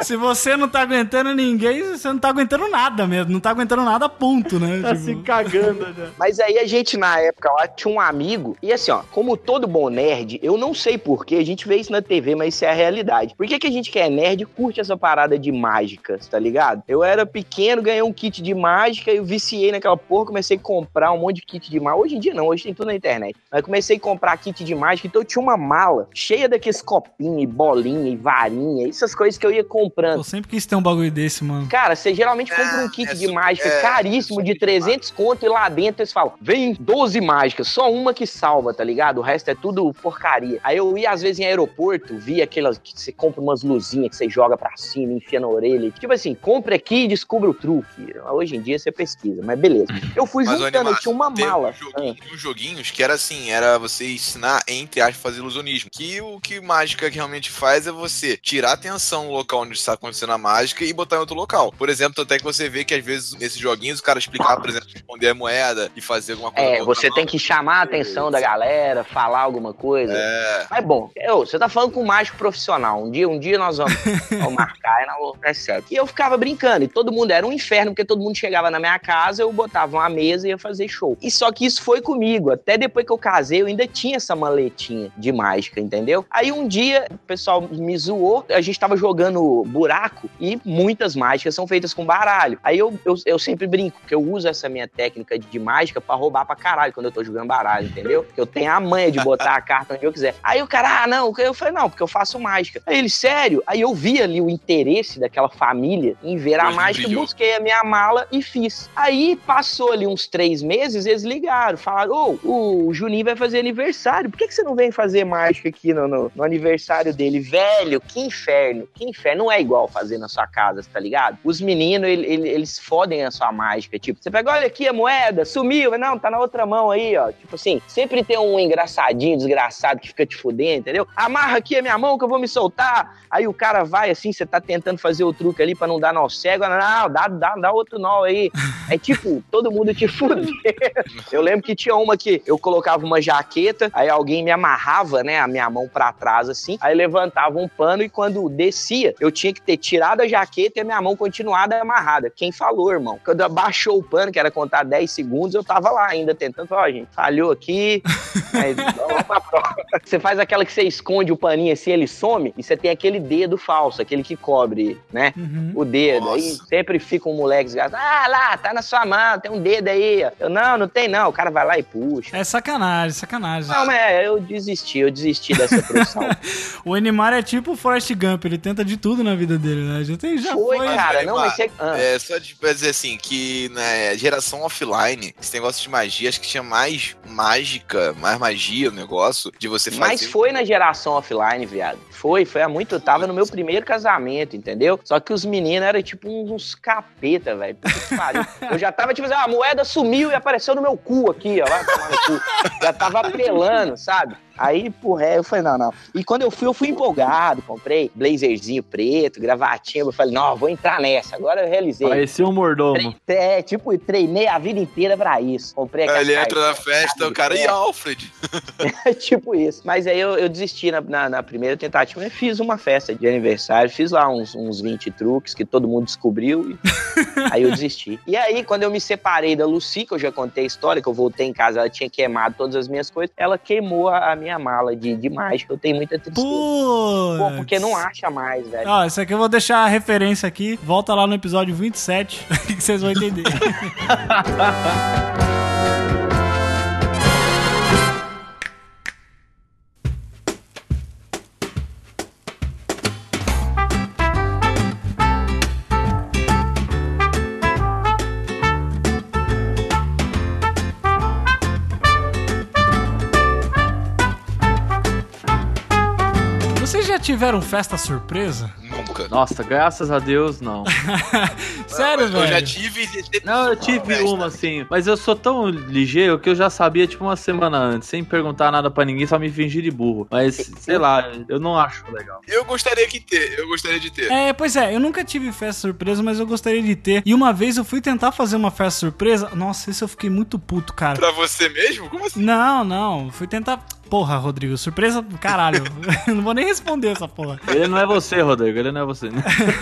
Se você não tá aguentando ninguém, você não tá aguentando nada mesmo. Não tá aguentando nada, ponto, né? Tá Tipo, se cagando, né? Mas aí a gente, na época lá, tinha um amigo. E assim, ó, como todo bom nerd, eu não sei porquê, a gente vê isso na TV, mas isso é a realidade. Por que, que a gente que é nerd e curte essa parada de mágicas, tá ligado? Eu era pequeno, ganhei um kit de mágica, eu viciei naquela porra, comecei a comprar um monte de kit de mágica. Hoje em dia não, hoje tem tudo na internet. Mas comecei a comprar kit de mágica, então eu tinha uma mala cheia daqueles copinhos, e bolinha e varinha, essas coisas que eu ia comprando. eu sempre quis ter um bagulho desse, mano. Cara, você geralmente compra um kit é de mágica é, caríssimo de super 300 conto e lá dentro eles falam: vem 12 mágicas, só uma que salva, tá ligado? O resto é tudo porcaria. Aí eu ia às vezes em aeroporto, via aquelas que você compra umas luzinhas que você joga pra cima, enfia na orelha. Tipo assim, compra aqui e descubra o truque. Hoje em dia você pesquisa, mas beleza. Eu fui Mas, juntando, eu tinha uma mala. um joguinho, um joguinho joguinhos que era assim, era você ensinar, entre aspas, fazer ilusionismo. Que o que mágica realmente faz é você tirar a atenção do local onde está acontecendo a mágica e botar em outro local. Por exemplo, até que você vê que às vezes nesses joguinhos o cara explicar, por exemplo, esconder a moeda e fazer alguma coisa. É, você tem que chamar a atenção da galera, falar alguma coisa. É. Mas bom, eu, você tá falando com um mágico profissional. Um dia, um dia nós vamos, (laughs) vamos marcar e nós vamos é certo. E eu ficava brincando, e todo mundo era um inferno, porque todo mundo chegava na minha casa, eu botava uma mesa e ia fazer show. E só que isso foi comigo. Até depois que eu casei, eu ainda tinha essa maletinha de mágica, entendeu? Aí um dia o pessoal me zoou, a gente tava jogando buraco e muitas mágicas são feitas com baralho. Aí eu, eu, eu sempre brinco, porque eu uso essa minha técnica de, de mágica pra roubar pra caralho quando eu tô jogando baralho, entendeu? Porque eu tenho a manha de botar a carta onde eu quiser. Aí o cara, ah, não, eu falei, não, porque eu faço mágica. Aí ele, sério? Aí eu vi ali o interesse daquela família em ver a mágica, brilhou. busquei a minha mala e fiz. Aí passou ali uns três meses, eles ligaram, falaram: Ô, o Juninho vai fazer aniversário, por que, que você não vem fazer mágica aqui no, no- no aniversário dele? Velho, que inferno, que inferno. Não é igual fazer na sua casa, tá ligado? Os meninos, ele- ele- eles fodem a sua mágica. Tipo, você pega, olha aqui a moeda, sumiu, não, tá na outra mão aí, ó. Tipo assim, sempre tem um engraçadinho, desgraçado que fica te fudendo, entendeu? Amarra aqui a minha mão que eu vou me soltar. Aí o cara vai assim, você tá tentando fazer o truque ali pra não dar nó cego. Não, dá, dá, dá outro nó aí. (laughs) É tipo, todo mundo te fudendo. Eu lembro que tinha uma que eu colocava uma jaqueta, aí alguém me amarrava, né, a minha mão pra trás assim, aí levantava um pano e quando descia, eu tinha que ter tirado a jaqueta e a minha mão continuada amarrada. Quem falou, irmão? Quando abaixou o pano, que era contar 10 segundos, eu tava lá ainda tentando ó, gente, falhou aqui, (laughs) mas vamos pra próxima. Você faz aquela que você esconde o paninho assim, ele some, e você tem aquele dedo falso, aquele que cobre, né? Uhum. o dedo. Aí Nossa. sempre fica um moleque desgastado. Ah, lá, tá na sua mão, tem um dedo aí. Eu, não, não tem não. O cara vai lá e puxa. É sacanagem, sacanagem. Não, mas é, eu desisti, eu desisti dessa profissão. (laughs) O Animar é tipo o Forrest Gump, ele tenta de tudo na vida dele, né? Já, tem, já Foi, foi. cara, Mas, não, mas você... Ah, É, só de pra dizer assim, que na geração offline, esse negócio de magia, acho que tinha mais mágica, mais magia no negócio, de você fazer. Foi na geração offline, viado. Foi, foi há muito. Tava no meu primeiro casamento, entendeu? Só que os meninos eram tipo uns, capeta, velho. Eu já tava tipo assim, ah, a moeda sumiu e apareceu no meu cu aqui, ó. No cu. Já tava apelando, sabe? Aí, porra, eu falei, não, não. E quando eu fui, eu fui empolgado. Comprei blazerzinho preto, gravatinha. Eu falei, não, vou entrar nessa. Agora eu realizei. Parecia um mordomo. Tre- É, tipo, treinei a vida inteira pra isso. Comprei ele entra na festa, o cara, e (laughs) é. Alfred? tipo isso. Mas aí eu, eu desisti na, na- na primeira tentativa. Eu fiz uma festa de aniversário, fiz lá uns, uns 20 truques que todo mundo descobriu. E (laughs) aí eu desisti. E aí, quando eu me separei da Lucy, que eu já contei a história, que eu voltei em casa, ela tinha queimado todas as minhas coisas, ela queimou a, a minha mala de, de mágica. Eu tenho muita tristeza. Pô, Pô, porque não acha mais, velho. Ó, isso aqui eu vou deixar a referência aqui. Volta lá no episódio 27 (laughs) que vocês vão entender. (laughs) tiveram festa surpresa? Nunca. Nossa, graças a Deus, não. (laughs) Sério, velho? Eu já tive. Não, eu tive festa. uma, assim. Mas eu sou tão ligeiro que eu já sabia, tipo, uma semana antes, sem perguntar nada pra ninguém, só me fingir de burro. Mas, sei lá, eu não acho legal. Eu gostaria que ter, eu gostaria de ter. É, pois é, eu nunca tive festa surpresa, mas eu gostaria de ter. E uma vez eu fui tentar fazer uma festa surpresa. Nossa, isso eu fiquei muito puto, cara. Pra você mesmo? Como assim? Não, não, fui tentar. Porra, Rodrigo, surpresa do caralho. (laughs) não vou nem responder essa porra. Ele não é você, Rodrigo, ele não é você.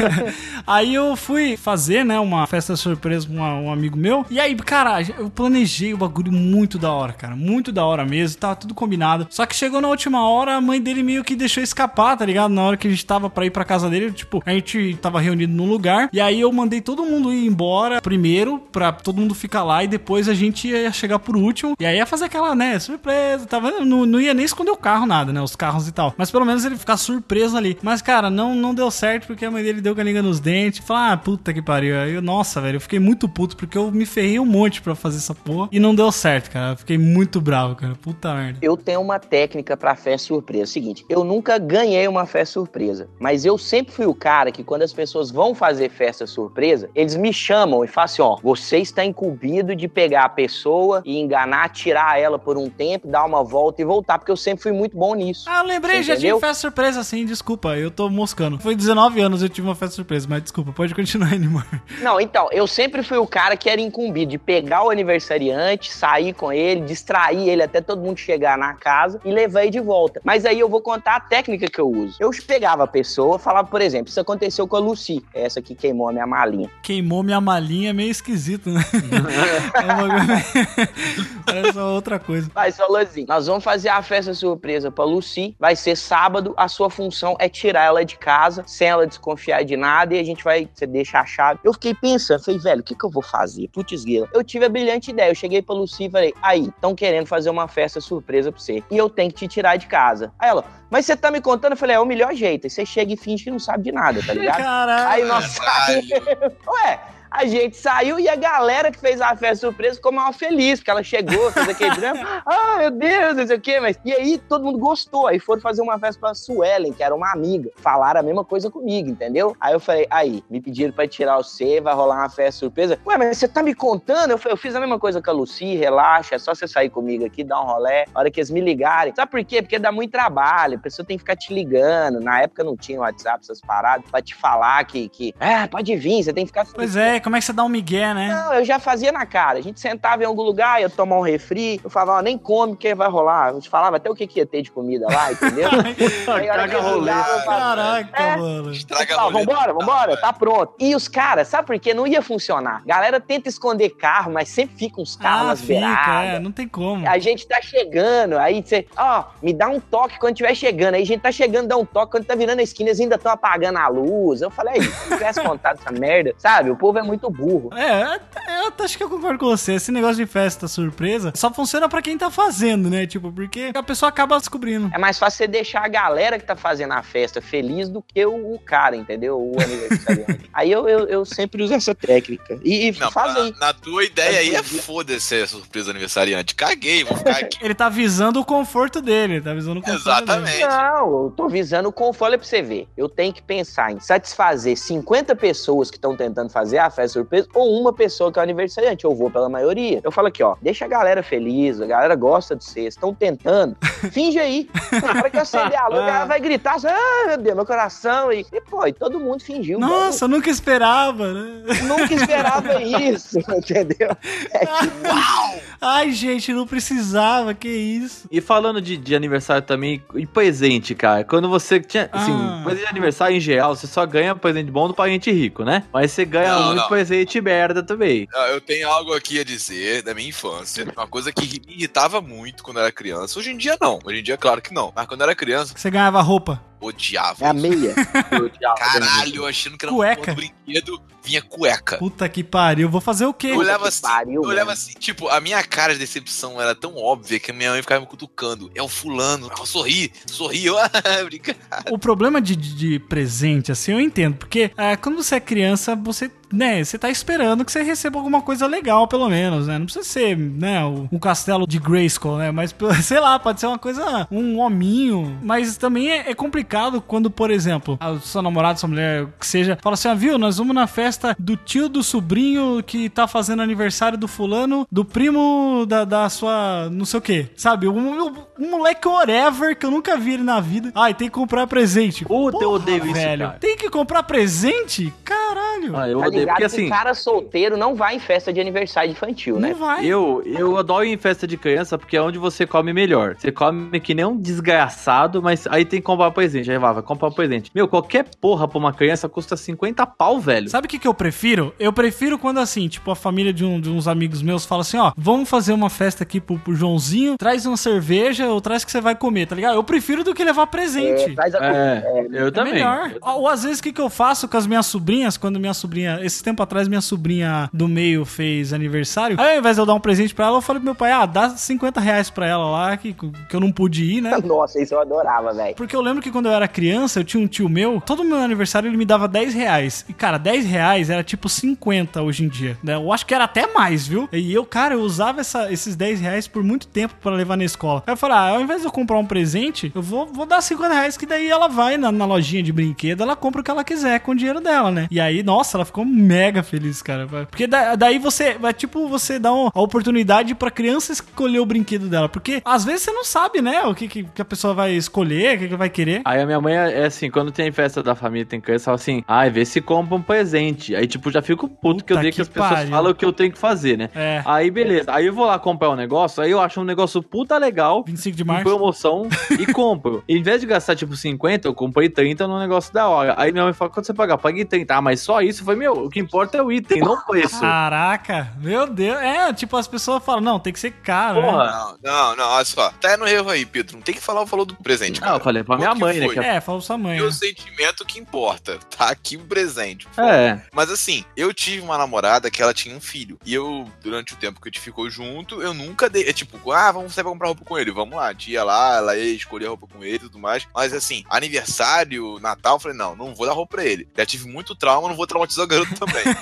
(laughs) Aí eu fui fazer, né, uma festa surpresa com um amigo meu. E aí, cara, eu planejei o bagulho muito da hora, cara. Muito da hora mesmo. Tava tudo combinado. Só que chegou na última hora, a mãe dele meio que deixou escapar, tá ligado? Na hora que a gente tava pra ir pra casa dele, tipo, a gente tava reunido num lugar. E aí eu mandei todo mundo ir embora primeiro, pra todo mundo ficar lá. E depois a gente ia chegar por último. E aí ia fazer aquela, né, surpresa. Tava, não, não ia nem esconder o carro, nada, né? Os carros e tal. Mas pelo menos ele ficar surpreso ali. Mas, cara, não, não deu certo porque a mãe dele deu caninga nos dentes. Falou, ah, puta que pariu. Aí, nossa, velho, eu fiquei muito puto porque eu me ferrei um monte pra fazer essa porra. E não deu certo, cara. Eu fiquei muito bravo, cara. Puta merda. Eu tenho uma técnica pra festa surpresa. É seguinte, eu nunca ganhei uma festa surpresa, mas eu sempre fui o cara que quando as pessoas vão fazer festa surpresa, eles me chamam e falam assim, ó, você está incumbido de pegar a pessoa e enganar, tirar ela por um tempo, dar uma volta e voltar, porque eu sempre fui muito bom nisso. Ah, eu lembrei, já tive festa surpresa assim, desculpa, eu tô moscando. Foi 19 anos eu tive uma festa surpresa, mas desculpa, pode continuar, (laughs) Animar. Não, então, eu sempre fui o cara que era incumbido de pegar o aniversariante, sair com ele, distrair ele até todo mundo chegar na casa e levar ele de volta. Mas aí eu vou contar a técnica que eu uso. Eu pegava a pessoa, falava, por exemplo, isso aconteceu com a Lucy, essa que queimou a minha malinha. Queimou minha malinha, é meio esquisito, né? (laughs) é uma. (laughs) Parece uma outra coisa. Mas falou assim: nós vamos fazer a festa surpresa pra Lucy. Vai ser sábado. A sua função é tirar ela de casa, sem ela desconfiar de nada, e a gente vai. Você deixa a chave. Eu fiquei pensando, falei, velho, o que, que eu vou fazer? Putz. Eu tive a brilhante ideia. Eu cheguei pra Lucy e falei: aí, estão querendo fazer uma festa surpresa pra você. E eu tenho que te tirar de casa. Aí ela, mas você tá me contando? Eu falei: é o melhor jeito. Aí você chega e finge que não sabe de nada, tá ligado? (laughs) Caralho. Aí nós saímos. (laughs) Ué, a gente saiu e a galera que fez a festa surpresa ficou mal feliz, porque ela chegou, fez aquele (laughs) drama. Ah, meu Deus, não sei o quê. Mas... E aí todo mundo gostou. Aí foram fazer uma festa pra Suelen, que era uma amiga. Falaram a mesma coisa comigo, entendeu? Aí eu falei, aí, me pediram pra tirar o C, vai rolar uma festa surpresa. Ué, mas você tá me contando? Eu falei, eu fiz a mesma coisa com a Lucy, relaxa, é só você sair comigo aqui, dar um rolé. A hora que eles me ligarem. Sabe por quê? Porque dá muito trabalho, a pessoa tem que ficar te ligando. Na época não tinha WhatsApp, essas paradas, pra te falar que, que ah, pode vir, você tem que ficar Pois é, como é que você dá um migué, né? não, eu já fazia na cara. A gente sentava em algum lugar, ia tomar um refri. Eu falava, ó, nem come, porque vai rolar. A gente falava até o que, que ia ter de comida lá, entendeu? (laughs) Aí, a hora que Caga eles rolê. Caraca, É. mano. Estraga Pessoal, a rolê. vambora, vambora, tá pronto. E os caras, sabe por quê? Não ia funcionar. Galera tenta esconder carro, mas sempre fica uns carros Ah, nas fica, beiradas. é, não tem como. A gente tá chegando, aí você, ó, me dá um toque quando estiver chegando. Aí a gente tá chegando, dá um toque, quando tá virando a esquina, eles ainda estão apagando a luz. Eu falei, aí, se eu tivesse (laughs) contado essa merda, sabe? O povo é muito burro. É, eu acho que eu concordo com você. Esse negócio de festa surpresa só funciona pra quem tá fazendo, né? Tipo, porque a pessoa acaba descobrindo. É mais fácil você deixar a galera que tá fazendo a festa feliz do que o, o cara, entendeu? O aniversariante. (laughs) aí eu, eu, eu sempre uso essa técnica. E, e Não, faz na, aí. na tua ideia aí é foda-se a surpresa aniversariante. Caguei, vou ficar aqui. (laughs) Ele tá visando o conforto dele, tá visando o conforto dele. Exatamente. Não, eu tô visando o conforto Olha pra você ver. Eu tenho que pensar em satisfazer 50 pessoas que estão tentando fazer a festa surpresa ou uma pessoa que é o aniversariante. Eu vou pela maioria. Eu falo aqui, ó, deixa a galera feliz, a galera gosta de vocês, estão tentando. (laughs) Finge aí. Na hora que eu acender a luz, a galera vai gritar assim, ah, meu Deus, meu coração. E, e pô, e todo mundo fingiu. Nossa, nunca esperava, né? Nunca esperava (laughs) isso, entendeu? É que, Ai, gente, não precisava, que isso. E falando de, de aniversário também, e presente, cara. Quando você tinha. Assim, Ah. presente de aniversário em geral, você só ganha presente bom do parente rico, né? Mas você ganha Não, muito não. presente merda também. Eu tenho algo aqui a dizer da minha infância. Uma coisa que me irritava muito quando eu era criança. Hoje em dia não. Hoje em dia, claro que não. Mas quando eu era criança, Você ganhava roupa. odiava. é a meia. (laughs) Eu odiava Caralho, achando que era Cueca. um brinquedo, vinha cueca. Puta que pariu, vou fazer o quê? Eu olhava que assim, pariu, eu olhava assim, tipo, a minha cara de decepção era tão óbvia que a minha mãe ficava me cutucando. É o fulano, eu sorri, sorri, eu. (laughs) O problema de, de- de presente, assim, eu entendo. Porque ah, quando você é criança, você, né, você tá esperando que você receba alguma coisa legal, pelo menos, né? Não precisa ser, né, o- um castelo de Grayskull, né? Mas, (laughs) sei lá, pode ser uma coisa, um hominho. Mas também é, é complicado quando, por exemplo, a sua namorada, sua mulher, que seja, fala assim, ah, viu, nós vamos na festa do tio do sobrinho que tá fazendo aniversário do fulano, do primo da, da sua, não sei o quê, sabe? Um, um, um moleque whatever que eu nunca vi ele na vida. Ai, tem que comprar presente. Puta, eu Porra, odeio isso, velho. cara. Tem que comprar presente? Caralho. Ah, eu odeio, ligado porque que assim. cara solteiro não vai em festa de aniversário infantil, né? Não vai. Eu, eu adoro ir em festa de criança porque é onde você come melhor. Você come que nem um desgraçado, mas aí tem que comprar presente. Aí vai, vai comprar presente. Meu, qualquer porra pra uma criança custa 50 pau, velho. Sabe o que, que eu prefiro? Eu prefiro quando assim, tipo, a família de, um- de uns amigos meus fala assim, ó, vamos fazer uma festa aqui pro, pro Joãozinho, traz uma cerveja ou traz que você vai comer, tá ligado? Eu prefiro do que levar presente. É, traz a É, eu É também. melhor. Ou às vezes o que, que eu faço com as minhas sobrinhas, quando minha sobrinha. Esse tempo atrás minha sobrinha do meio fez aniversário. Aí ao invés de eu dar um presente pra ela, eu falei pro meu pai, ah, dá 50 reais pra ela lá, que, que eu não pude ir, né? (laughs) Nossa, isso eu adorava, velho. Porque eu lembro que quando eu era criança, eu tinha um tio meu, todo meu aniversário ele me dava 10 reais. E, cara, 10 reais era tipo 50 hoje em dia. né? Eu acho que era até mais, viu? E eu, cara, eu usava essa- esses 10 reais por muito tempo pra levar na escola. Aí eu falei, ah, ao invés de eu comprar um presente, eu vou, vou dar 50 reais, que daí ela vai na, na lojinha de brinquedo, ela compra o que ela quiser com o dinheiro dela, né? E aí, nossa, ela ficou mega feliz, cara. Porque da- daí você, é tipo, você dá um- a oportunidade pra criança escolher o brinquedo dela. Porque às vezes você não sabe, né, o que, que, que a pessoa vai escolher, o que, que vai querer. Aí a minha mãe é é assim, quando tem festa da família, tem criança, fala assim, ai, vê se compra um presente. Aí, tipo, já fico puto que eu Puta dei que que as pessoas pariu. falam o que eu tenho que fazer, né? É. Aí, beleza. Aí eu vou lá comprar um negócio, aí eu acho um negócio puta legal, 25 de março. promoção, e (laughs) compro. Em vez de gastar, tipo, 50, eu comprei 30 num negócio da hora. Aí minha mãe fala, quanto você pagar? Paguei 30. Ah, mas só isso? Falei, meu, o que importa é o item, não o preço. Caraca, meu Deus. É, tipo, as pessoas falam, não, tem que ser caro. né? Porra. Não, não, não, olha só. Tá no erro aí, Pedro. Não tem que falar o valor do presente, Ah, cara. eu falei pra minha O mãe, né? foi? que É, falou sua mãe. E o né? sentimento que importa. Tá aqui o presente. É. Mas assim, eu tive uma namorada que ela tinha um filho. E eu, durante o tempo que a gente ficou junto, eu nunca dei. É tipo, ah, vamos sair pra comprar roupa com ele. Vamos lá. A gente ia lá, ela ia escolher a roupa com ele e tudo mais. Mas assim, aniversário, Natal, eu falei, não, não vou dar roupa pra ele. Já tive muito trauma, não vou traumatizar o garoto também. (laughs)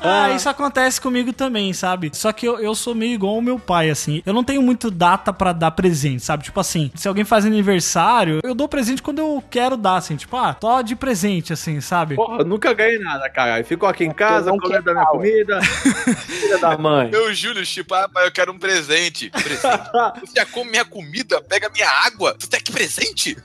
Ah, isso acontece comigo também, sabe? Só que eu, eu sou meio igual ao meu pai, assim. Eu não tenho muito data pra dar presente, sabe? Tipo assim, se alguém faz aniversário, eu dou presente quando eu quero dar, assim. Tipo, ah, tô de presente, assim, sabe? Porra, eu nunca ganhei nada, cara. Aí ficou aqui em casa, não comendo da minha comida. (laughs) Filha da mãe. Eu, Júlio, tipo, ah, pai, eu quero um presente. Presente. (laughs) Você já come minha comida, pega minha água. Tu tem que presente?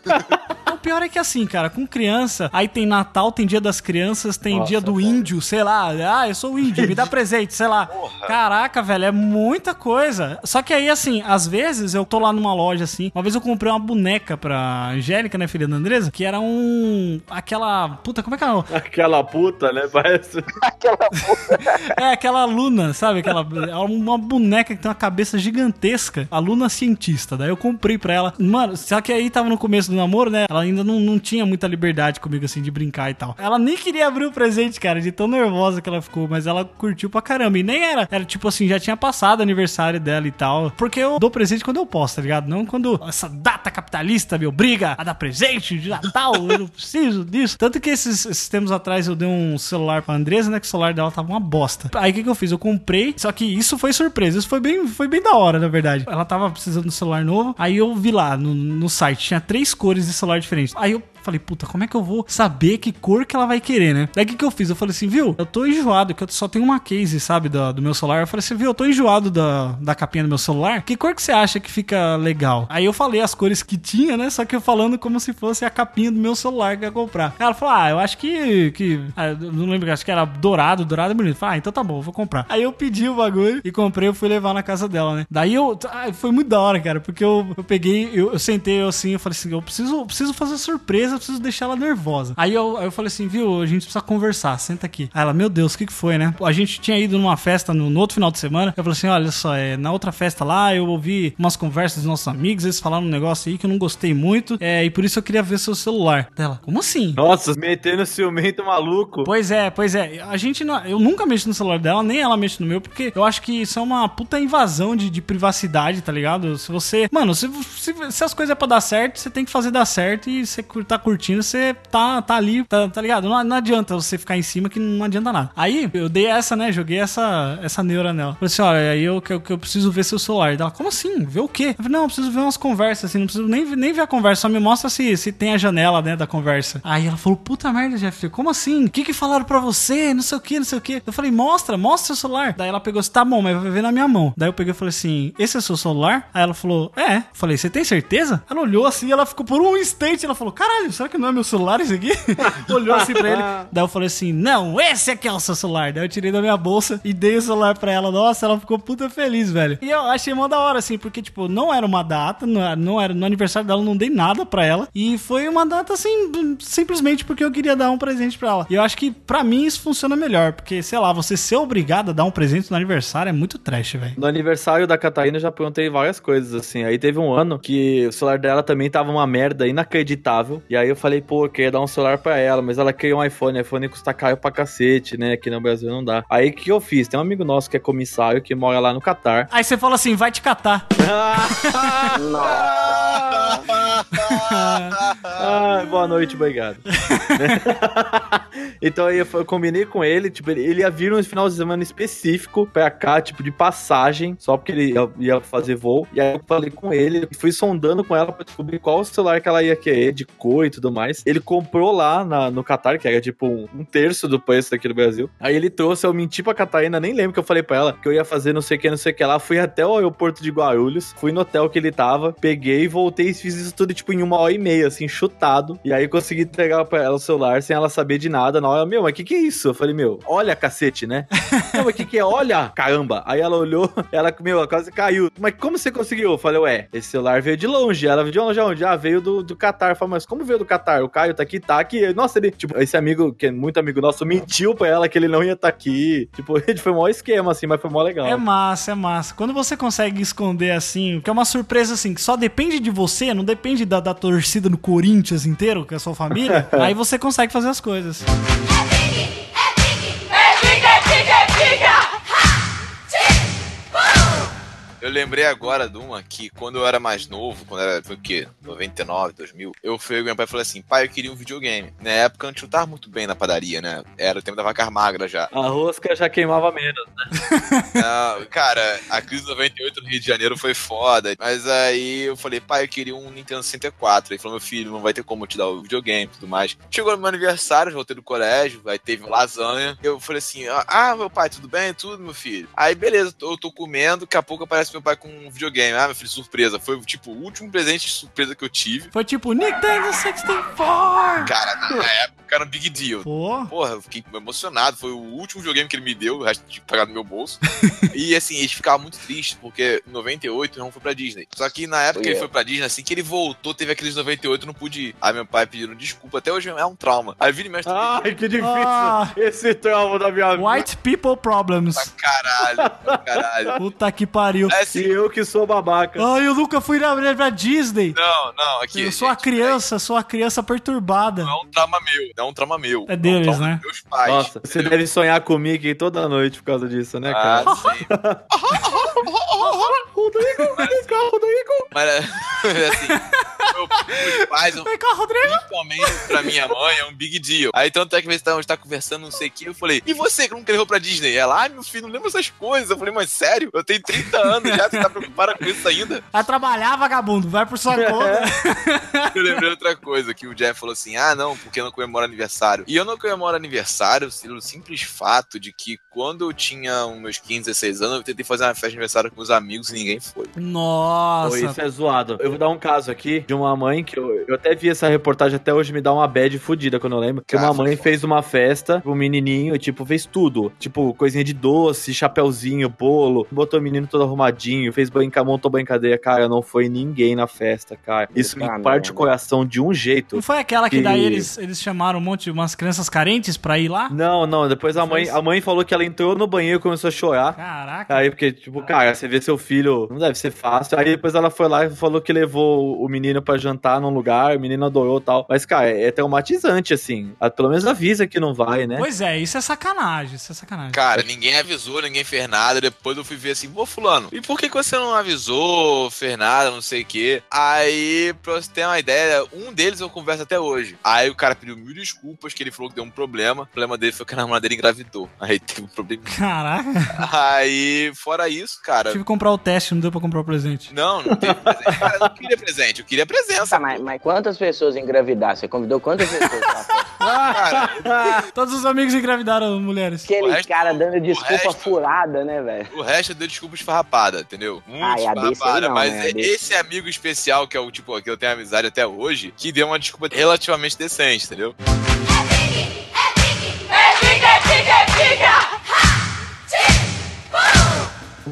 O pior é que assim, cara, com criança, aí tem Natal, tem Dia das Crianças, tem Nossa, Dia do cara. Índio, sei lá. Ah, eu sou índio, me dá (laughs) presente, sei lá. Porra. Caraca, velho, é muita coisa. Só que aí, assim, às vezes eu tô lá numa loja assim. Uma vez eu comprei uma boneca pra Angélica, né, filha da Andresa, que era um. aquela. Puta, como é que é? o- Aquela puta, né? Parece. (laughs) Aquela É aquela Luna, sabe? Aquela. é Uma boneca que tem uma cabeça gigantesca. A Luna cientista. Daí eu comprei pra ela. Mano, só que aí tava no começo do namoro, né? Ela ainda não, não tinha muita liberdade comigo, assim, de brincar e tal. Ela nem queria abrir o presente, cara, de tão nervosa que ela ficou. Mas ela curtiu pra caramba. E nem era. Era tipo assim, já tinha passado aniversário dela e tal. Porque eu dou presente quando eu posso, tá ligado? Não quando essa data capitalista me obriga a dar presente de Natal. eu não preciso disso. Tanto que esses, esses tempos atrás eu dei um celular pra Andresa, né? Que o celular dela tava uma bosta. Aí o que, que eu fiz? Eu comprei, só que isso foi surpresa. Isso foi bem, foi bem da hora, na verdade. Ela tava precisando de um celular novo. Aí eu vi lá no, no site, tinha três cores de celular diferentes. Aí eu falei, puta, como é que eu vou saber que cor que ela vai querer, né? Daí o que, que eu fiz? Eu falei assim, viu? Eu tô enjoado, que eu só tenho uma case, sabe, do, do meu celular. Eu falei assim, viu? Eu tô enjoado da, da capinha do meu celular. Que cor que você acha que fica legal? Aí eu falei as cores que tinha, né? Só que eu falando como se fosse a capinha do meu celular que ia comprar. Ela falou, ah, eu acho que. que ah, não lembro, acho que era dourado, dourado é bonito. Falei, ah, então tá bom, vou comprar. Aí eu pedi o bagulho e comprei, eu fui levar na casa dela, né? Daí eu. ah, foi muito da hora, cara, porque eu, eu peguei, eu, eu sentei assim, eu falei assim, eu preciso, eu preciso fazer surpresa, eu preciso deixar ela nervosa. Aí eu, aí eu falei assim, viu, a gente precisa conversar, senta aqui. Aí ela, meu Deus, o que que foi, né? A gente tinha ido numa festa no, no outro final de semana. Eu falei assim, olha só, é, na outra festa lá, eu ouvi umas conversas dos nossos amigos, eles falaram um negócio aí que eu não gostei muito, é, e por isso eu queria ver seu celular. Dela, como assim? Nossa, metendo ciumento maluco. Pois é, pois é. A gente não. Eu nunca mexo no celular dela, nem ela mexe no meu, porque eu acho que isso é uma puta invasão de, de privacidade, tá ligado? Se você. Mano, se, se, se as coisas é pra dar certo, você tem que fazer dar certo e você tá curtindo, você tá, tá ali, tá, tá ligado? Não, não adianta você ficar em cima que não adianta nada. Aí eu dei essa, né? Joguei essa, essa neura nela. Falei assim: olha, aí eu, que eu, eu preciso ver seu celular. Dela, como assim? Ver o quê? Eu falei, não, eu preciso ver umas conversas, assim, não preciso nem, nem ver a conversa, só me mostra se, se tem a janela, né, da conversa. Aí ela falou, puta merda, Jeff, como assim? O que que falaram pra você? Não sei o que, não sei o que. Eu falei, mostra, mostra seu celular. Daí ela pegou assim, tá bom, mas vai ver na minha mão. Daí eu peguei e falei assim, esse é seu celular? Aí ela falou, é. Eu falei, você tem certeza? Ela olhou assim, ela ficou por um instante, ela falou, caralho, será que não é meu celular esse aqui? (laughs) olhou assim pra ele. (laughs) Daí eu falei assim, não, esse aqui é o seu celular. Daí eu tirei da minha bolsa e dei o celular pra ela. Nossa, ela ficou puta feliz, velho. E eu achei mó da hora, assim, porque, tipo, não era uma data, não era, não era no aniversário dela, eu não dei nada pra ela. E foi uma data, assim, simplesmente porque eu queria dar um presente pra ela. E eu acho que, pra mim, isso funciona melhor. Porque, sei lá, você ser obrigado a dar um presente no aniversário é muito trash, velho. No aniversário da Catarina eu já perguntei várias coisas, assim. Aí teve um ano que o celular dela também tava uma merda inacreditável. E aí eu falei, pô, eu queria dar um celular pra ela, mas ela queria um iPhone. iPhone custa caro pra cacete, né? Aqui no Brasil não dá. Aí o que eu fiz? Tem um amigo nosso que é comissário, que mora lá no Catar. Aí você fala assim, vai te catar. (laughs) (laughs) (laughs) Ah, boa noite, obrigado. (laughs) então aí eu combinei com ele, tipo, ele, ia vir no final de semana específico pra cá, tipo, de passagem, só porque ele ia, ia fazer voo. E aí eu falei com ele, fui sondando com ela pra descobrir qual celular que ela ia querer, de cor e tudo mais. Ele comprou lá na- no Qatar, que era tipo um, um terço do preço daqui do Brasil. Aí ele trouxe, eu menti pra Catarina, nem lembro que eu falei pra ela que eu ia fazer não sei o que, não sei o que lá. Fui até o aeroporto de Guarulhos, fui no hotel que ele tava, peguei, voltei e fiz isso tudo, tipo, em uma hora e meia, assim, chutado. E aí consegui entregar pra ela o celular sem ela saber de nada. Na hora, meu, mas que que é isso? Eu falei, meu, olha cacete, né? (laughs) Não, mas que que é? Olha, caramba. Aí ela olhou, (laughs) ela, meu, ela quase caiu. Mas como você conseguiu? Eu falei, ué, esse celular veio de longe. Ela veio de longe aonde? Ah, veio do, do Qatar. Eu falei, mas como veio do Qatar? O Caio tá aqui, tá aqui. Nossa, ele, tipo, esse amigo, que é muito amigo nosso, mentiu pra ela que ele não ia estar aqui. Tipo, (laughs) ele foi o maior esquema, assim, mas foi mó legal. É massa, é massa. Quando você consegue esconder assim, que é uma surpresa assim, que só depende de você, não depende da, da torcida do Corinthians inteiro, que é a sua família, (laughs) aí você consegue fazer as coisas. Eu lembrei agora de uma que quando eu era mais novo, quando era, foi o quê? 99, 2000, eu fui meu pai e falei assim, pai, eu queria um videogame. Na época a gente não tava muito bem na padaria, né? Era o tempo da vaca magra já. A rosca já queimava menos. (laughs) Não, cara, a crise de 98 no Rio de Janeiro foi foda. Mas aí eu falei, pai, eu queria um Nintendo 64. Ele falou, meu filho, não vai ter como eu te dar o videogame e tudo mais. Chegou no meu aniversário, voltei do colégio, aí teve lasanha. Eu falei assim, ah, meu pai, tudo bem? Tudo, meu filho. Aí, beleza, eu tô comendo, daqui a pouco aparece meu pai com um videogame. Ah, meu filho, surpresa. Foi, tipo, o último presente de surpresa que eu tive. Foi tipo, Nintendo 64! Cara, na época era um big deal. Pô, Porra, eu fiquei emocionado. Foi o último videogame que ele me deu, o resto tinha que pagar no meu bolso. (laughs) e assim, ele ficava muito triste, porque em 98 não foi pra Disney. Só que na época que ele Yeah. foi pra Disney, assim que ele voltou, teve aqueles 98, eu não pude ir. Aí meu pai pedindo desculpa. Até hoje é um trauma. Aí vira e mexe Ai, que difícil. Ah. Esse trauma da minha vida. White People Problems. pra caralho, pra caralho. Puta que pariu. É E assim, eu que sou babaca. Ai, eu nunca fui na pra Disney. não, não, aqui. eu sou a gente, criança, sou a criança perturbada. Não é um trauma meu, não é um trauma meu. É deles, um trauma né? dos Meus pais. Nossa, você entendeu? deve sonhar com o Mickey toda noite por causa disso, né, cara? Ah, sim. (laughs) Rodrigo, vem cá, Rodrigo. Mas assim, meu, meus pais, Vem cá, Rodrigo. Principalmente pra minha mãe é um big deal. Aí tanto é que a gente tá, tá conversando, não sei o que, eu falei, e você que nunca levou pra Disney? Ela, ai meu filho, não lembra essas coisas. Eu falei, mas sério? Eu tenho 30 anos já, você tá preocupada com isso ainda? Vai trabalhar, vagabundo. Vai por sua conta. Eu lembrei outra coisa, que o Jeff falou assim, ah não, porque eu não comemoro aniversário. E eu não comemoro aniversário pelo simples fato de que quando eu tinha uns meus 15, 16 anos, eu tentei fazer uma festa de aniversário com os amigos e ninguém foi. Pô, Nossa. isso é zoado. Eu vou dar um caso aqui de uma mãe que eu, eu até vi essa reportagem até hoje me dá uma bad fudida quando eu lembro. Que Cara, uma mãe fez uma festa pro menininho e, tipo, fez tudo. Tipo, coisinha de doce, chapéuzinho, bolo. Botou o menino todo arrumadinho, fez brinca, montou brincadeira. Cara, não foi ninguém na festa, cara. Isso me Puta parte o merda. coração de um jeito. Não foi aquela que Que- daí eles, eles chamaram um monte de umas crianças carentes pra ir lá? Não, não. Depois a mãe, a mãe falou que ela entrou no banheiro e começou a chorar. Caraca. Aí, porque, tipo, cara, você vê seu filho, não deve ser fácil. Aí depois ela foi lá e falou que levou o menino pra jantar num lugar, o menino adorou e tal. Mas, cara, é traumatizante, assim. Ah, Pelo menos avisa que não vai, né? Pois é, isso é sacanagem, isso é sacanagem. Cara, ninguém avisou, ninguém fez nada. Depois eu fui ver assim, pô, fulano, e por que, que você não avisou, fez nada, não sei o quê? Aí, pra você ter uma ideia, um deles eu converso até hoje. Aí o cara pediu mil desculpas, que ele falou que deu um problema. O problema dele foi que a namorada dele engravidou. Aí teve um problema. Caraca. Aí, fora isso, cara. Tive que comprar o teste, não deu pra comprar o presente. Não, não teve presente. Cara, eu não queria presente, eu queria presença. Tá, mas, mas quantas pessoas engravidar? Você convidou quantas pessoas pra (laughs) (laughs) Todos os amigos engravidaram mulheres. Aquele resto- cara dando desculpa resto- furada, né, velho? o resto deu desculpa esfarrapada, entendeu? Muito Ah, aí esfarrapada. não, mas né? Esse amigo especial, que é o tipo, que eu tenho amizade até hoje, que deu uma desculpa relativamente decente, entendeu?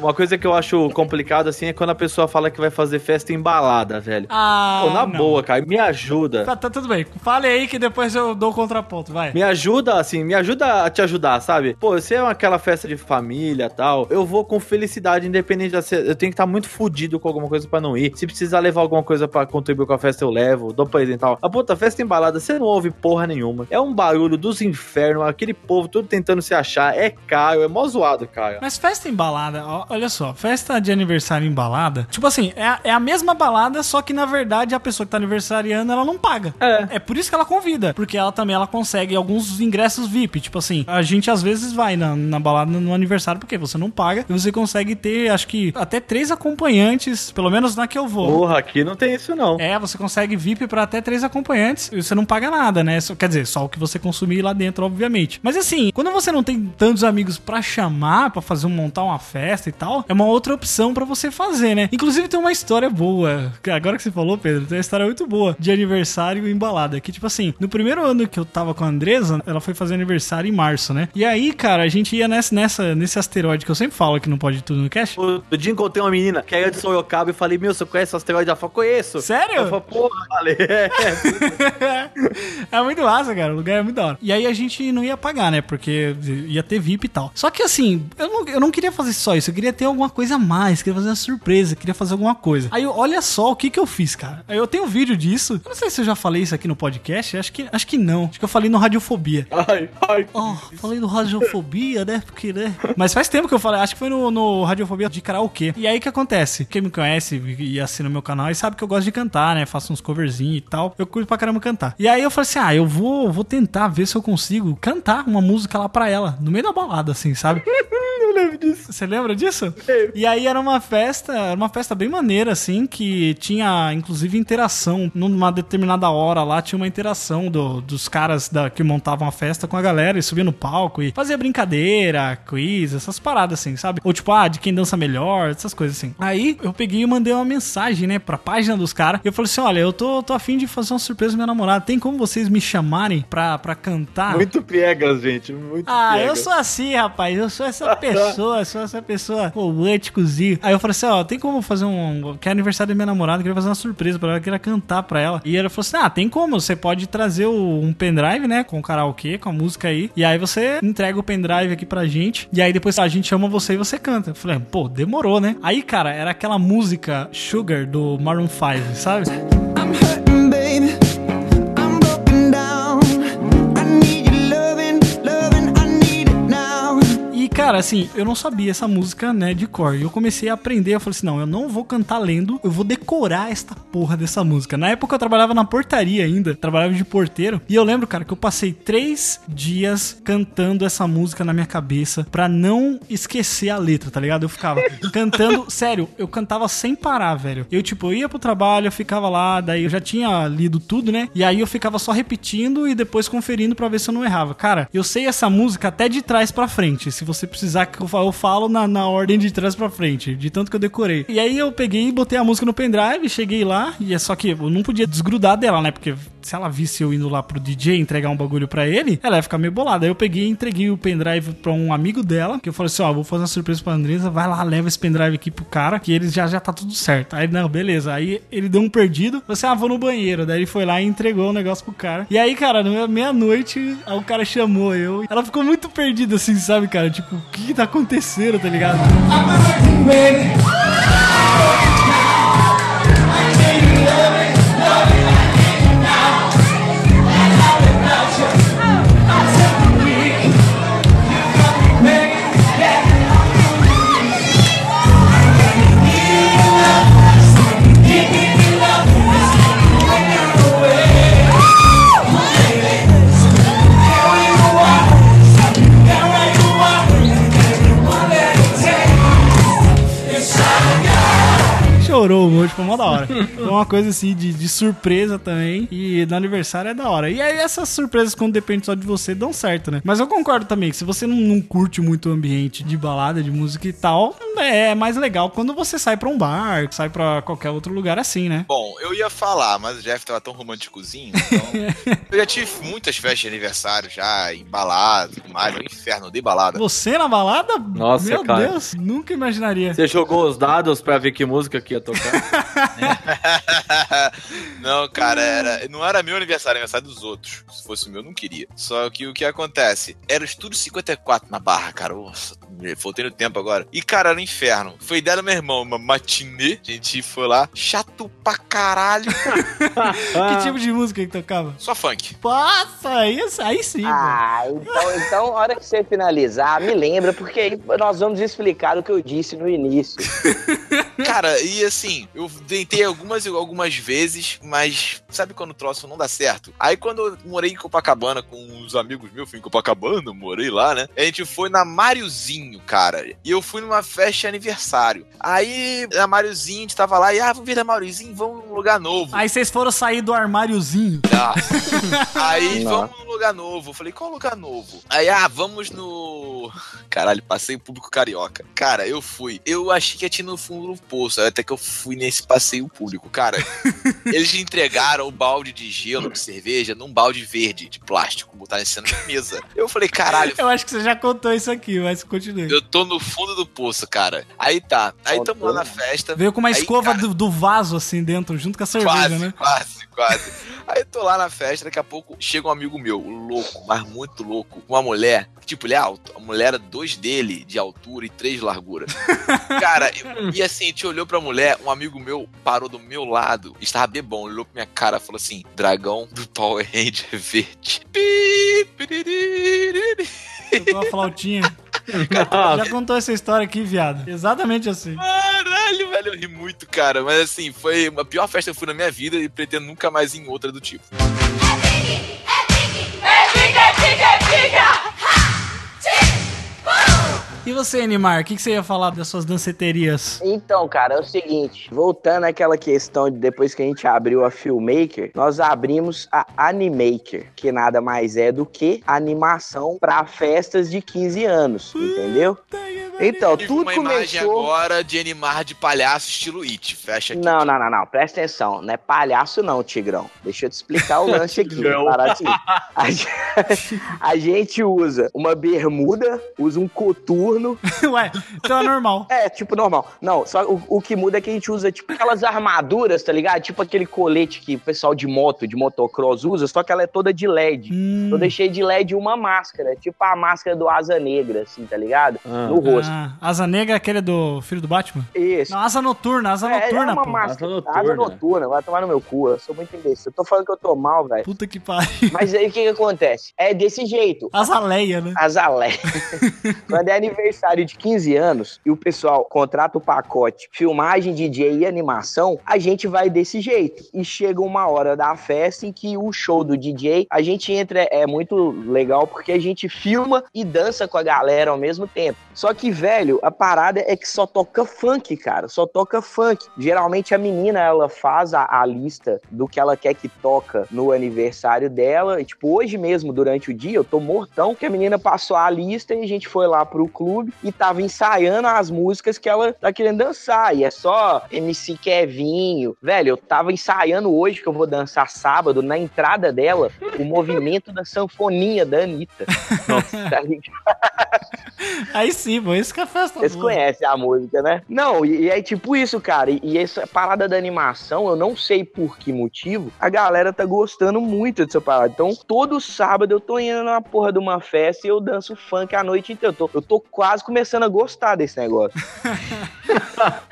Uma coisa que eu acho complicado, assim, é quando a pessoa fala que vai fazer festa embalada, velho. Ah, Pô, na não. boa, cara, me ajuda. Tá, tá tudo bem. Fale aí que depois eu dou o contraponto, vai. Me ajuda, assim, me ajuda a te ajudar, sabe? Pô, se é aquela festa de família tal, eu vou com felicidade, independente de ser. Eu tenho que estar muito fudido com alguma coisa pra não ir. Se precisar levar alguma coisa pra contribuir com a festa, eu levo, dou presente e tal. A puta, festa embalada, você não ouve porra nenhuma. É um barulho dos infernos, aquele povo tudo tentando se achar. É caro, é mó zoado, cara. Mas festa embalada, ó, olha só, festa de aniversário embalada, tipo assim, é a, é a mesma balada, só que na verdade a pessoa que tá aniversariando, ela não paga. É. É por isso que ela convida, porque ela também ela consegue alguns ingressos VIP, tipo assim, a gente às vezes vai na, na balada no aniversário porque você não paga e você consegue ter, acho que até três acompanhantes, pelo menos na que eu vou. Porra, aqui não tem isso não. É, você consegue VIP pra até três acompanhantes e você não paga nada, né? Só- quer dizer, só o que você consumir lá dentro, obviamente. Mas assim, quando você não tem tantos amigos pra chamar, pra fazer um, montar uma festa e tal, é uma outra opção pra você fazer, né? Inclusive tem uma história boa. Agora que você falou, Pedro, tem uma história muito boa de aniversário embalada. Que tipo assim, no primeiro ano que eu tava com a Andresa, ela foi fazer aniversário em março, né? E aí, cara, a gente ia nessa, nessa, nesse asteroide que eu sempre falo que não pode tudo no cast. Outro dia encontrei uma menina que era de Sorocaba e falei, meu, você conhece o asteroide? Ela falou, conheço. Sério? Eu falei, porra, falei, (laughs) é. é muito massa, cara. O lugar é muito da hora. E aí a gente não ia pagar, né? Porque ia ter VIP e tal. Só que assim, eu não, eu não queria fazer só isso. Eu queria ter alguma coisa a mais. Queria fazer uma surpresa. Queria fazer alguma coisa. Aí olha só o que que eu fiz, cara. Aí eu tenho um vídeo disso. Eu não sei se eu já falei isso aqui no podcast. Acho que, acho que não. Acho que eu falei no Radiofobia. Ai, ai. Oh, falei do Radiofobia, né? Porque, né? Mas faz tempo que eu falei, acho que foi no, no Radiofobia de karaokê. E aí o que acontece? Quem me conhece e assina o meu canal e sabe que eu gosto de cantar, né? Faço uns coverzinhos e tal. Eu curto pra caramba cantar. E aí eu falei assim: ah, eu vou, vou tentar ver se eu consigo cantar uma música lá pra ela, no meio da balada, assim, sabe? (laughs) Eu lembro disso. Você lembra disso? E aí era uma festa, era uma festa bem maneira, assim, que tinha, inclusive, interação. Numa determinada hora lá, tinha uma interação do- dos caras da, que montavam a festa com a galera e subia no palco e fazia brincadeira, quiz, essas paradas, assim, sabe? Ou tipo, ah, de quem dança melhor, essas coisas assim. Aí eu peguei e mandei uma mensagem, né, pra página dos caras. E eu falei assim: olha, eu tô, tô afim de fazer uma surpresa pra minha namorada. Tem como vocês me chamarem pra, pra cantar? Muito piegas, gente. Muito Ah, piegas. eu sou assim, rapaz. Eu sou essa (laughs) pessoa, sou essa pessoa românticozinho. Aí eu falei assim, ó, tem como fazer um... Que é aniversário da minha namorada, queria fazer uma surpresa pra ela, queria cantar pra ela. E ela falou assim, ah, tem como, você pode trazer um pendrive, né, com o karaokê, com a música aí. E aí você entrega o pendrive aqui pra gente. E aí depois a gente chama você e você canta. Eu falei, pô, demorou, né? Aí, cara, era aquela música Sugar do Maroon 5, sabe? I'm hurting, cara, assim, eu não sabia essa música, né, de cor. E eu comecei a aprender. Eu falei assim: não, eu não vou cantar lendo, eu vou decorar esta porra dessa música. Na época eu trabalhava na portaria ainda, trabalhava de porteiro. E eu lembro, cara, que eu passei três dias cantando essa música na minha cabeça pra não esquecer a letra, tá ligado? Eu ficava (laughs) cantando, sério, eu cantava sem parar, velho. Eu, tipo, eu ia pro trabalho, eu ficava lá, daí eu já tinha lido tudo, né? E aí eu ficava só repetindo e depois conferindo pra ver se eu não errava. Cara, eu sei essa música até de trás pra frente. Se você precisar que eu falo, eu falo na, na ordem de trás pra frente, de tanto que eu decorei. E aí eu peguei e botei a música no pendrive, cheguei lá, e é só que eu não podia desgrudar dela, né? Porque se ela visse eu indo lá pro DJ entregar um bagulho pra ele, ela ia ficar meio bolada. Aí eu peguei e entreguei o pendrive pra um amigo dela, que eu falei assim: ó, vou fazer uma surpresa pra Andresa, vai lá, leva esse pendrive aqui pro cara, que ele já já tá tudo certo. Aí, não, beleza. Aí ele deu um perdido, falou assim: ah, vou no banheiro. Daí ele foi lá e entregou o negócio pro cara. E aí, cara, no meia-noite, o cara chamou eu. Ela ficou muito perdida, assim, sabe, cara? Tipo, que que tá acontecendo, tá ligado? Inside chorou, meu, tipo, mó da hora. Foi uma coisa assim de, de surpresa também. E no aniversário é da hora. E aí essas surpresas, quando depende só de você, dão certo, né? Mas eu concordo também que se você não, não curte muito o ambiente de balada, de música e tal, é mais legal quando você sai pra um bar, sai pra qualquer outro lugar assim, né? Bom, eu ia falar, mas o Jeff tava tão românticozinho, então. (laughs) eu já tive muitas festas de aniversário já, em balada mais. No inferno, eu dei balada. Você na balada? Nossa, Meu cara. Deus, nunca imaginaria. Você jogou os dados pra ver que música que ia tocar? (laughs) não, cara, era, não era meu aniversário, era aniversário dos outros. Se fosse o meu, eu não queria. Só que o que acontece? Era o Estúdio 54 na barra, cara. Nossa, voltei no tempo agora. E, cara, era um inferno. Foi ideia do meu irmão, uma matinê. A gente foi lá, chato pra caralho. (laughs) Que tipo de música que tocava? Só funk. Passa, aí, aí sim. Ah, então, então, a hora que você finalizar, me lembra, porque aí nós vamos explicar o que eu disse no início. (laughs) Cara, e assim, eu tentei algumas algumas vezes, mas sabe quando o troço não dá certo? Aí quando eu morei em Copacabana com uns amigos meus, fui em Copacabana, morei lá, né? A gente foi na Mariozinho, cara. E eu fui numa festa de aniversário. Aí a Mariozinho, a gente tava lá e, ah, vamos ver a Mariozinho, vamos num lugar novo. Aí vocês foram sair do armáriozinho. Ah. (laughs) Aí Não. vamos num lugar novo. Eu falei, qual lugar novo? Aí, ah, vamos no. (laughs) Caralho, passei público carioca. Cara, eu fui. Eu achei que ia ter no fundo do poço. Até que eu fui nesse passeio público. Cara, (laughs) eles entregaram o balde de gelo de cerveja num balde verde de plástico, botaram em cima da mesa. Eu falei, caralho, Eu acho que você já contou isso aqui, mas continue. eu tô no fundo do poço, cara. Aí tá. Aí tamo lá na festa. Veio com uma Aí, escova cara, do, do vaso assim dentro, junto com a cerveja, Quase, né? quase, quase. Aí eu tô lá na festa, daqui a pouco chega um amigo meu, louco, mas muito louco, uma mulher, tipo, ele é alto. A mulher era dois dele de altura e três de largura. (laughs) Cara, eu- e assim, a gente olhou pra mulher, um amigo meu parou do meu lado, estava bebão, olhou pra minha cara e falou assim: dragão do Power Ranger verde. Tocou a flautinha. (laughs) Já contou essa história aqui, viado. Exatamente assim. Caralho, velho, eu ri muito, cara. Mas assim, foi a pior festa que eu fui na minha vida e pretendo nunca mais ir em outra do tipo. E você, Neymar, o que, que você ia falar das suas danceterias? Então, cara, é o seguinte, voltando àquela questão de depois que a gente abriu a Filmmaker, nós abrimos a Animaker, que nada mais é do que animação pra festas de 15 anos, entendeu? Então, tudo uma imagem começou... agora de animar de palhaço estilo It. Fecha aqui. Não, não, não, não, presta atenção, não é palhaço não, Tigrão. Deixa eu te explicar o lance aqui. Tigrão. Parar a, (laughs) gente, a gente usa uma bermuda, usa um coturno, (laughs) Ué, então é normal. É, tipo, normal. Não, só o, o que muda é que a gente usa, tipo, aquelas armaduras, tá ligado? Tipo aquele colete que o pessoal de moto, de motocross usa, só que ela é toda de LED. Hum, Eu deixei de LED uma máscara, tipo a máscara do Asa Negra, assim, tá ligado? No rosto. ah, asa negra é aquele do filho do Batman? Isso. Não, asa noturna, asa é, noturna, é uma pô. máscara. Asa Asa noturna. noturna. vai tomar no meu cu. Eu sou muito imbecil. Eu tô falando que eu tô mal, velho. Puta que pariu. Mas aí o que que acontece? É desse jeito. Asa leia, né? Azalé. (laughs) Quando é aniversário de 15 anos e o pessoal contrata o pacote filmagem, DJ e animação, a gente vai desse jeito. E chega uma hora da festa em que o show do DJ, a gente entra, é muito legal porque a gente filma e dança com a galera ao mesmo tempo. Só que, velho, a parada é que só toca funk, cara. Só toca funk. Geralmente a menina, ela faz a, a lista do que ela quer que toca no aniversário dela. E, tipo, hoje mesmo, durante o dia, eu tô mortão, que a menina passou a lista e a gente foi lá pro clube e tava ensaiando as músicas que ela tá querendo dançar. E é só MC Kevinho. Velho, eu tava ensaiando hoje, que eu vou dançar sábado, na entrada dela, o movimento da sanfoninha da Anitta. (laughs) Tá ligado? Aí sim, pô, esse que é a festa Vocês conhecem a música, né? Não, e, e é tipo isso, cara. E, e essa parada da animação, eu não sei por que motivo, a galera tá gostando muito dessa parada. Então, todo sábado eu tô indo na porra de uma festa e eu danço funk a noite inteira. Eu tô, eu tô quase começando a gostar desse negócio. (laughs)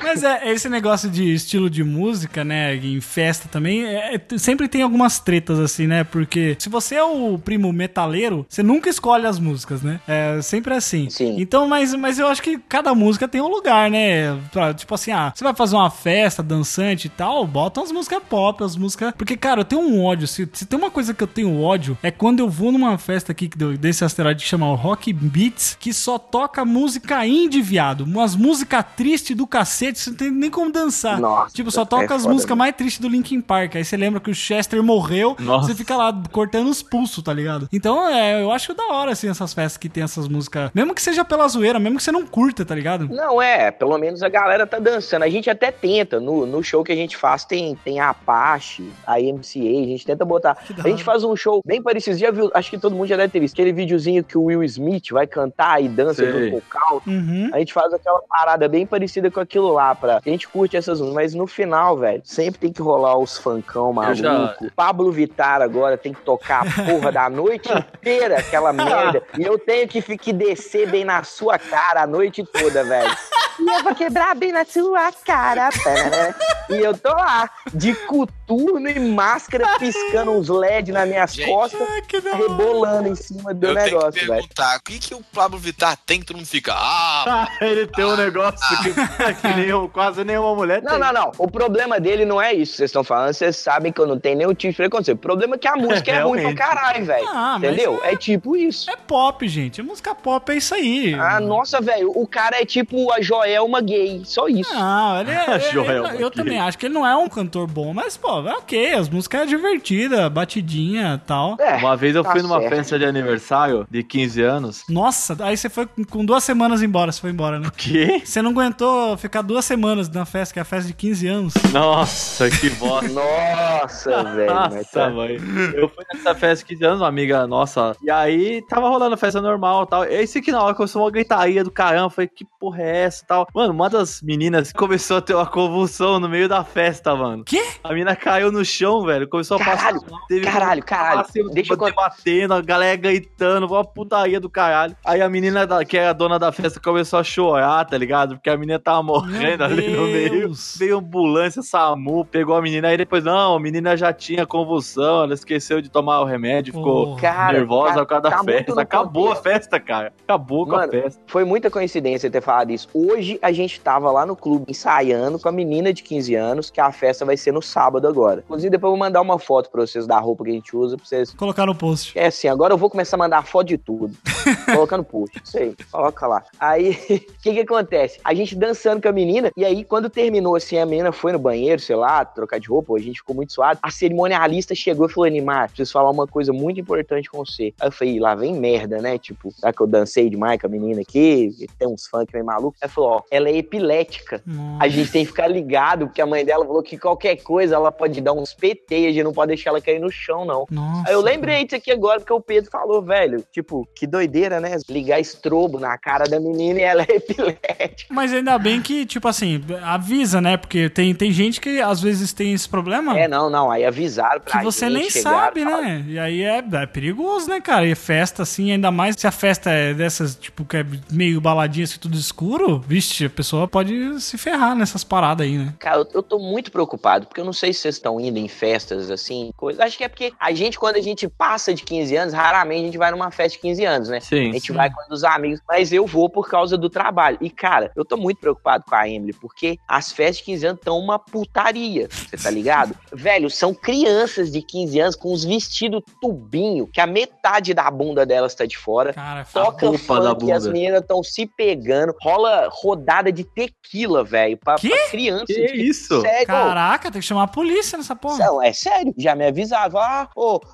Mas é, esse negócio de estilo de música, né, em festa também, é- é- sempre tem algumas tretas assim, né? Porque se você é o primo metaleiro, você nunca escolhe as músicas, né? É sempre assim. Sim. Então, mas, mas eu acho que cada música tem um lugar, né? Pra, tipo assim, ah, você vai fazer uma festa dançante e tal, bota umas músicas pop, as músicas. Porque, cara, eu tenho um ódio. Se, se tem uma coisa que eu tenho ódio, é quando eu vou numa festa aqui desse asteroide que chama Rock Beats, que só toca música indie, viado. Umas músicas tristes do cacete, você não tem nem como dançar. Nossa, tipo, só é toca as foda músicas mais tristes do Linkin Park. Aí você lembra que o Chester morreu, Nossa. você fica lá cortando os pulsos, tá ligado? Então, é, eu acho da hora, assim, essas festas que tem essas músicas. Mesmo que seja pela zoeira, mesmo que você não curta, tá ligado? Não, é, pelo menos a galera tá dançando. A gente até tenta, no, no show que a gente faz, tem, tem a Apache, a MCA, a gente tenta botar. A gente faz um show bem parecido, já viu? Acho que todo mundo já deve ter visto. Aquele videozinho que o Will Smith vai cantar e dança Sei. Vocal. Uhum. A gente faz aquela parada bem parecida com aquilo lá, pra. A gente curte essas músicas, mas no final, velho, sempre tem que rolar os funkão maluco. já- Pablo Vittar agora tem que tocar a porra da noite (laughs) inteira, aquela merda. E eu tenho que, que descer bem na sua cara a noite toda, velho. E eu vou quebrar bem na sua cara. (laughs) E eu tô lá, de coturno e máscara, piscando uns LED nas minhas Gente. costas, Ah, que hora. rebolando em cima do Eu tenho que negócio, velho. perguntar, o que, que o Pablo Vittar tem que todo mundo fica? Ah, Ele tem um negócio que, (laughs) que nenhum, quase nenhuma mulher Não, tem. não, não. O problema dele não é isso que vocês estão falando. Vocês sabem que eu não tenho nenhum tipo de preconceito. O problema é que a música é ruim pra caralho, velho. Ah, Entendeu? É tipo isso. É pop, gente. A música pop é isso aí. Ah, nossa, velho. O cara é tipo a Joelma gay. Só isso. Não, ele é. (laughs) ele- Joel ele- eu aqui. também acho que ele não é um cantor bom, mas, pô, é ok. As músicas é divertida, batidinha e tal. É, Uma vez eu tá fui numa certo. festa de aniversário de 15 anos. Nossa, aí você foi com- duas semanas embora, você foi embora, né? Que? Você não aguentou ficar duas semanas na festa, que é a festa de 15 anos. Nossa, que bosta. (laughs) Nossa, velho. Nossa, tá- mãe. Eu fui nessa festa de 15 anos, uma amiga nossa. E aí tava rolando festa normal e tal. E aí, sei que na hora começou uma gritaria do caramba. eu Falei, que porra é essa tal? Mano, uma das meninas começou a ter uma convulsão no meio da festa, mano. Quê? A menina caiu no chão, velho. Começou a Caralho, passar. mal, Teve caralho, caralho. Assim, Deixa eu debatendo, a galera gritando, uma putaria do caralho. Aí a menina da- que era a dona da festa começou a chorar, tá ligado? Porque a menina tava morrendo Meu ali no meio. Deus. Veio ambulância, SAMU, pegou a menina. Aí depois, não, a menina já tinha convulsão, ela esqueceu de tomar o remédio, ficou. Cara, nervosa por causa da tá festa. Acabou a festa, cara. Acabou com Mano, a festa. Foi muita coincidência ter falado isso. Hoje a gente tava lá no clube ensaiando com a menina de 15 anos, que a festa vai ser no sábado agora. Inclusive, depois eu vou mandar uma foto pra vocês da roupa que a gente usa, pra vocês Colocar no post. É assim, agora eu vou começar a mandar foto de tudo. (laughs) Colocando post. Isso aí, coloca lá. Aí, (laughs) o que que acontece? A gente dançando com a menina, e aí quando terminou assim, a menina foi no banheiro, sei lá, trocar de roupa, a gente ficou muito suado. A cerimonialista chegou e falou, Animar, preciso falar uma coisa muito importante com você. Aí eu falei, lá vem merda, né? Tipo, será que eu dancei demais com a menina aqui? Tem uns funk meio maluco. Aí falou, ó, ela é epilética. Nossa. A gente tem que ficar ligado, porque a mãe dela falou que qualquer coisa ela pode dar uns PT e a gente não pode deixar ela cair no chão, não. Nossa. Aí eu lembrei disso aqui agora, porque o Pedro falou, velho, tipo, que doideira, né? Ligar estrobo na cara da menina e ela é epilética. Mas ainda bem que, tipo assim, avisa, né? Porque tem, tem gente que às vezes tem esse problema. É, não, não, aí avisaram pra Que você gente, nem chegaram, sabe, falaram, né? E aí é, é perigoso, né, cara? E festa, assim, ainda mais se a festa é dessas, tipo, que é meio baladinha, assim, tudo escuro, vixe, a pessoa pode se ferrar nessas paradas aí, né? Cara, eu, eu tô muito preocupado, porque eu não sei se vocês estão indo em festas assim, coisa. Acho que é porque a gente, quando a gente passa de 15 anos, raramente a gente vai numa festa de 15 anos, né? Sim. A gente Sim. vai com os amigos, mas eu vou por causa do trabalho. E, cara, eu tô muito preocupado com a Emily, porque as festas de 15 anos estão uma putaria, você tá ligado? (laughs) Velho, são crianças de 15 anos com os vestidos tubinho, que a metade da bunda delas tá de fora. Cara, é Toca roupa da funk e as bunda. meninas estão se pegando. Rola rodada de tequila, velho, pra, pra criança. Que de- isso? Sério, Caraca, tem que chamar a polícia nessa porra. não, é sério. Já me avisavam, ah,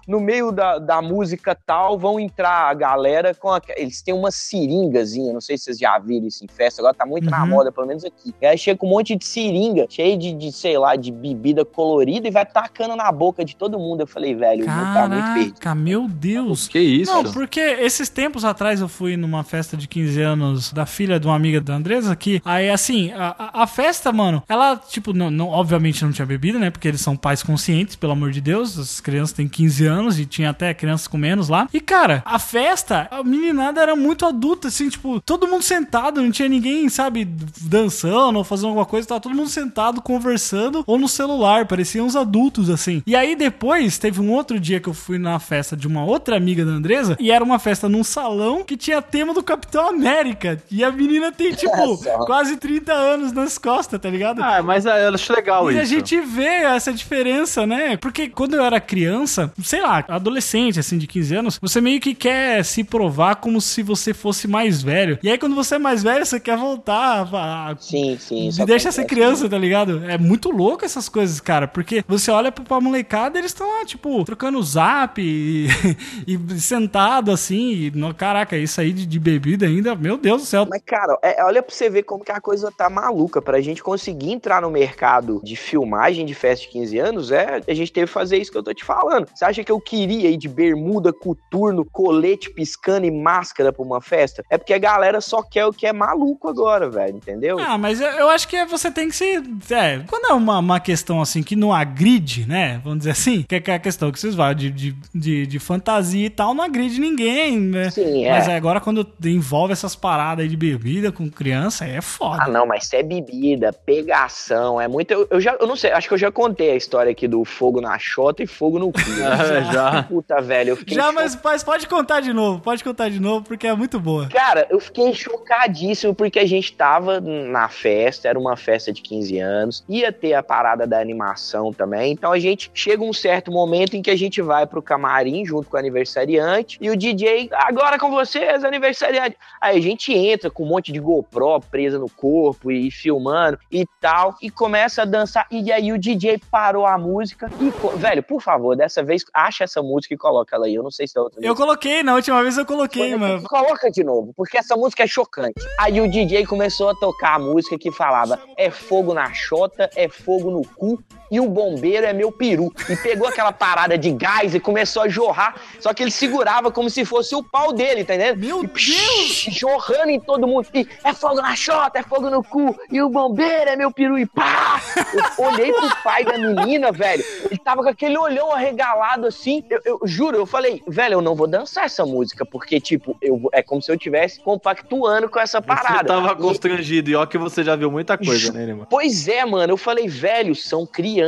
no meio da, da música tal, vão entrar a galera com. A, eles têm uma seringazinha, não sei se vocês já viram isso em festa, agora tá muito na Uhum. moda, pelo menos aqui. E aí chega com um monte de seringa, cheio de, de, sei lá, de bebida colorida e vai tacando na boca de todo mundo. Eu falei, velho, o mundo tá muito perdido. Caraca, meu Deus. Que isso? Não, porque esses tempos atrás eu fui numa festa de 15 anos da filha de uma amiga da Andresa. Andresa, que aí, assim, a, a- a festa, mano, ela, tipo, não, não- obviamente não tinha bebida, né? Porque eles são pais conscientes, pelo amor de Deus. As crianças têm 15 anos e tinha até crianças com menos lá. E, cara, a festa, a meninada era muito adulta, assim, tipo, todo mundo sentado, não tinha ninguém, sabe, dançando ou fazendo alguma coisa, tava todo mundo sentado, conversando ou no celular, pareciam uns adultos, assim. E aí depois, teve um outro dia que eu fui na festa de uma outra amiga da Andresa, e era uma festa num salão que tinha tema do Capitão América. E a menina tem, tipo, Só. quase 30 anos nas costas, tá ligado? Ah, mas ah, eu acho legal E isso. a gente vê essa diferença, né? Porque quando eu era criança, sei lá, adolescente, assim, de 15 anos, você meio que quer se provar como se você fosse mais velho. E aí, quando você é mais velho, você quer voltar a. Sim, sim. Me deixa ser criança, tá ligado? É muito louco essas coisas, cara. Porque você olha pra, pra molecada, eles estão lá, tipo, trocando zap e, (laughs) e sentado assim. E, no, caraca, isso aí de, de bebida ainda, meu Deus do céu. Mas, cara, é- olha pra você ver como que a coisa tá maluca. Pra gente conseguir entrar no mercado de filmagem de festa de 15 anos, é, a gente teve que fazer isso que eu tô te falando. Você acha que eu queria ir de bermuda, coturno, colete piscando e máscara pra uma festa? É porque a galera só quer o que é maluco agora, velho, entendeu? Ah, mas eu, acho que é- você tem que se. É, quando é uma, uma questão assim que não agride, né? Vamos dizer assim, que é é a questão que vocês vão de, de, de, de fantasia e tal, não agride ninguém, né? Sim, é. Mas agora quando envolve essas paradas aí de bebida com criança, é foda. Ah, não, mas isso é bebida, pegação, é muito. Eu, eu já, eu não sei, acho que eu já contei a história aqui do fogo na chota e fogo no cu. (laughs) É, já. (laughs) Puta, velho, eu fiquei Já, mas, mas pode contar de novo, pode contar de novo, porque é muito boa. Cara, eu fiquei chocadíssimo porque a gente tava na festa, era uma festa de 15 anos, ia ter a parada da animação também. Então a gente chega um certo momento em que a gente vai pro camarim junto com o aniversariante e o DJ, agora com vocês, aniversariante. Aí a gente entra com um monte de GoPro presa no corpo e filmando e tal, e começa a dançar. E aí o DJ parou a música e, velho, por favor, dessa vez acha essa música e coloca ela aí. Eu não sei se da outra Eu coloquei, na última vez eu coloquei, mano. Coloca de novo, porque essa música é chocante. Aí o DJ começou a tocar a música que falava: é fogo na chota, é fogo no cu. E o bombeiro é meu peru. E pegou aquela parada de gás e começou a jorrar. Só que ele segurava como se fosse o pau dele, tá entendendo? Meu E, psh, Jorrando em todo mundo. E é fogo na chota, é fogo no cu. E o bombeiro é meu peru. E pá! Eu olhei pro pai da menina, velho. Ele tava com aquele olhão arregalado assim. Eu, eu juro, eu falei, velho, eu não vou dançar essa música. Porque, tipo, eu, é como se eu estivesse compactuando com essa Você parada. tava E- constrangido, e ó que você já viu muita coisa, né, irmão? Pois é, mano. Eu falei, velho, são crianças,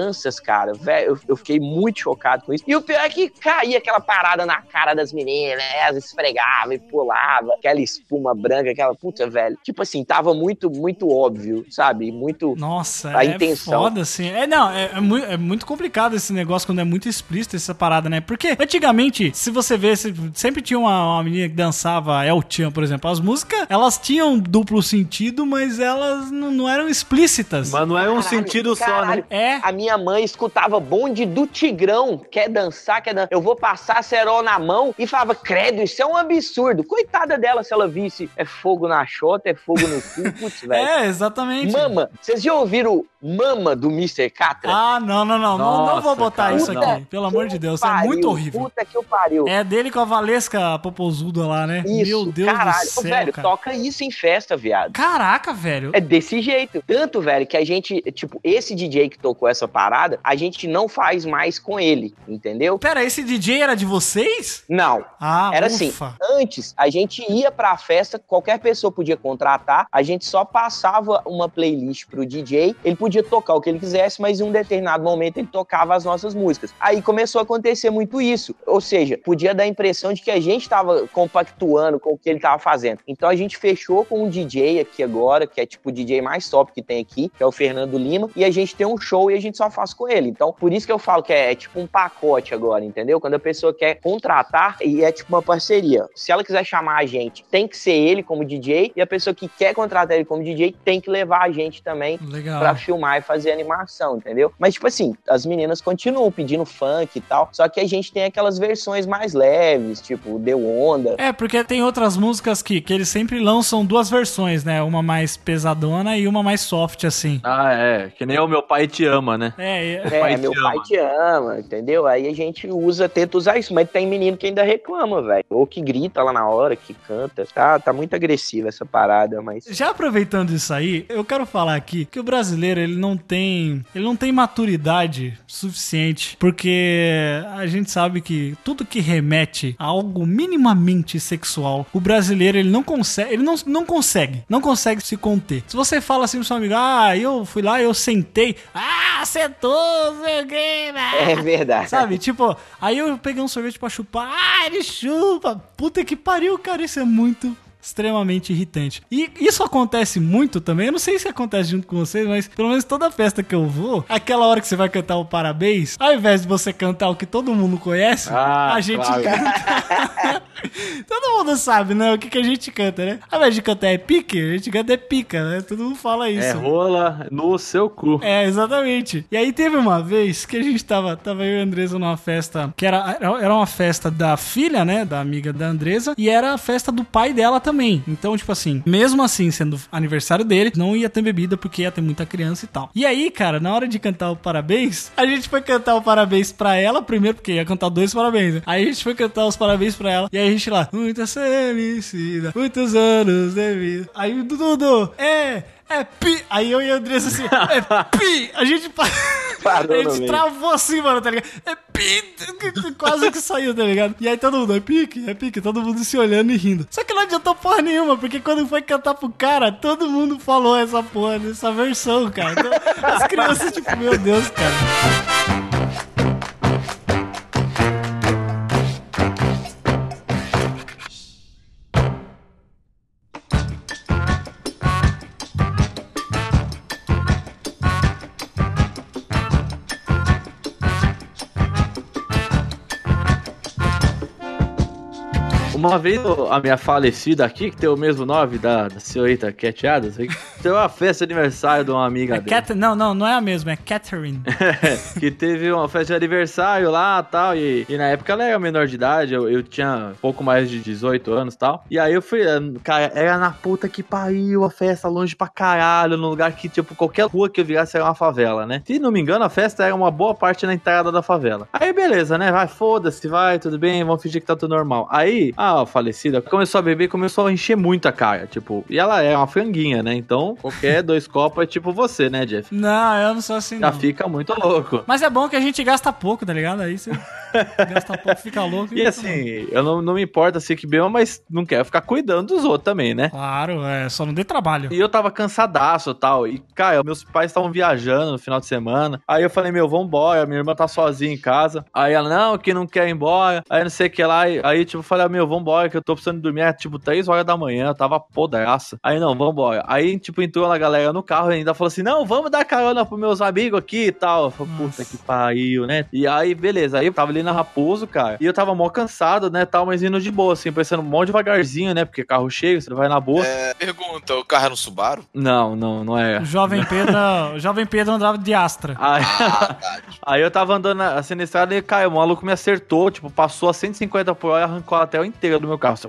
cara. Velho, eu, eu fiquei muito chocado com isso. E o pior é que caía aquela parada na cara das meninas, né? Elas esfregavam e pulavam, aquela espuma branca, aquela puta, velho. Tipo assim, tava muito, muito óbvio, sabe? Muito. Nossa, A é intenção. foda, assim. É, não, é, é mui- é muito complicado esse negócio quando é muito explícito essa parada, né? Porque antigamente, se você vê, se- sempre tinha uma, uma menina que dançava El Chan, por exemplo. As músicas, elas tinham duplo sentido, mas elas não, não eram explícitas. Mas não é um Caralho, sentido só, caralho. né? É. A minha mãe escutava bonde do Tigrão. Quer dançar, quer dançar. Eu vou passar cerol na mão e falava, credo, isso é um absurdo. Coitada dela se ela visse é fogo na chota, é fogo no cu. (laughs) Putz, velho. É, exatamente. Mama. Vocês já ouviram Mama do Mr. Catra? Ah, não, não, não. não, não Nossa, vou botar cara, isso não. aqui. Pelo amor de Deus, é Pariu, muito horrível. Puta que eu pariu. É dele com a Valesca Popozuda lá, né? Isso, Meu Deus caralho. do céu, velho, cara. toca isso em festa, viado. Caraca, velho. É desse jeito. Tanto, velho, que a gente, tipo, esse DJ que tocou essa parada, a gente não faz mais com ele, entendeu? Pera, esse DJ era de vocês? Não. Ah, Era ufa. assim, antes a gente ia pra festa, qualquer pessoa podia contratar, a gente só passava uma playlist pro DJ, ele podia tocar o que ele quisesse, mas em um determinado momento ele tocava as nossas músicas. Aí começou a acontecer muito isso, ou seja, podia dar a impressão de que a gente tava compactuando com o que ele tava fazendo. Então a gente fechou com um DJ aqui agora, que é tipo o DJ mais top que tem aqui, que é o Fernando Lima, e a gente tem um show e a gente só faz com ele. Então, por isso que eu falo que é, é tipo um pacote agora, entendeu? Quando a pessoa quer contratar e é tipo uma parceria. Se ela quiser chamar a gente, tem que ser ele como DJ, e a pessoa que quer contratar ele como DJ tem que levar a gente também Legal. pra filmar e fazer animação, entendeu? Mas, tipo assim, as meninas continuam pedindo funk e tal, só que a gente tem aquelas versões mais leves, tipo, Deu Onda. É, porque tem outras músicas que, que eles sempre lançam duas versões, né? Uma mais pesadona e uma mais soft, assim. Ah, é. Que nem o meu pai te ama, né? É, é. É, pai meu pai te ama, entendeu? Aí a gente usa, tenta usar isso, mas tem menino que ainda reclama, velho. Ou que grita lá na hora, que canta. Tá, tá muito agressiva essa parada, mas. Já aproveitando isso aí, eu quero falar aqui que o brasileiro ele não tem, ele não tem maturidade suficiente, porque a gente sabe que tudo que remete a algo minimamente sexual, o brasileiro ele não consegue, ele não, não consegue, não consegue se conter. Se você fala assim pro seu amigo, ah, eu fui lá, eu sentei, ah, o quê, né? É verdade. Sabe, tipo, aí eu peguei um sorvete pra chupar, ah, ele chupa, puta que pariu, cara, isso é muito extremamente irritante. E isso acontece muito também, eu não sei se acontece junto com vocês, mas pelo menos toda festa que eu vou, aquela hora que você vai cantar o parabéns, ao invés de você cantar o que todo mundo conhece, Ah, a gente claro. canta... (laughs) todo mundo sabe, né, o que, que a gente canta, né? Ao invés de cantar é pique, a gente canta é pica, né? Todo mundo fala isso. É rola no seu cu. É, exatamente. E aí teve uma vez que a gente tava, tava eu e a Andresa numa festa, que era, era uma festa da filha, né, da amiga da Andresa, e era a festa do pai dela também. Então, tipo assim, mesmo assim, sendo aniversário dele, não ia ter bebida porque ia ter muita criança e tal. E aí, cara, na hora de cantar o parabéns, a gente foi cantar o parabéns pra ela primeiro, porque ia cantar dois parabéns, né? Aí a gente foi cantar os parabéns pra ela, e aí a gente lá, muita felicidade, muitos anos de vida. Aí Dudu, é... É pi. Aí eu e a Andressa assim, é (laughs) pi. A gente, pa- Parou a gente travou assim, mano, tá ligado? É pi. Quase que saiu, tá ligado? E aí todo mundo, é pique, é pique. Todo mundo se olhando e rindo. Só que não adiantou porra nenhuma, porque quando foi cantar pro cara, todo mundo falou essa porra, essa versão, cara. Então, as crianças, tipo, meu Deus, cara. Uma vez a minha falecida aqui, que tem o mesmo nome da, da senhorita Cat Adams, tem uma festa de aniversário de uma amiga É dele. Cat... Não, não, não é a mesma, é Catherine. (laughs) que teve uma festa de aniversário lá e tal. E, na época ela era menor de idade, eu, eu tinha pouco mais de 18 anos e tal. E aí eu fui, eh, cara, era na puta que pariu a festa, longe pra caralho, num lugar que, tipo, qualquer rua que eu virasse era uma favela, né? Se não me engano, a festa era uma boa parte na entrada da favela. Aí beleza, né? Vai, foda-se, vai, tudo bem, vamos fingir que tá tudo normal. Aí, a falecida começou a beber e começou a encher muito a cara, tipo, e ela é uma franguinha, né? Então, qualquer (laughs) dois copos é tipo você, né, Jeff? Não, eu não sou assim, Já não. fica muito louco. Mas é bom que a gente gasta pouco, tá ligado? Aí você (laughs) gasta pouco, fica louco. E assim, eu não, não me importo assim que beba, mas não quero ficar cuidando dos outros também, né? Claro, é, só não dê trabalho. E eu tava cansadaço e tal. E, cara, meus pais estavam viajando no final de semana. Aí eu falei, meu, vambora. Minha irmã tá sozinha em casa. Aí ela, não, que não quer ir embora. Aí não sei o que lá. Aí, aí, tipo, eu falei, ah, meu, vambora, que eu tô precisando dormir. É, tipo, 3 horas da manhã. Eu tava podraça. Aí, não, vambora. Aí, tipo, entrou a galera no carro e ainda falou assim, não, vamos dar carona pros meus amigos aqui e tal. Eu falei, puta que pariu, né? E aí, beleza. Aí eu tava ali na Raposo, cara. E eu tava mó cansado, né, tal, mas indo de boa, assim, pensando mó devagarzinho, né? Porque carro cheio, você vai na boa. É, pergunta, o carro era um Subaru? Não, não, não é. O jovem Pedro, o jovem Pedro andava de Astra. Aí, Ah, tá. (laughs) aí eu tava andando na- assim na estrada e, cara, o maluco me acertou, tipo, passou a 150 por hora e arrancou a tela inteira do meu carro. Assim.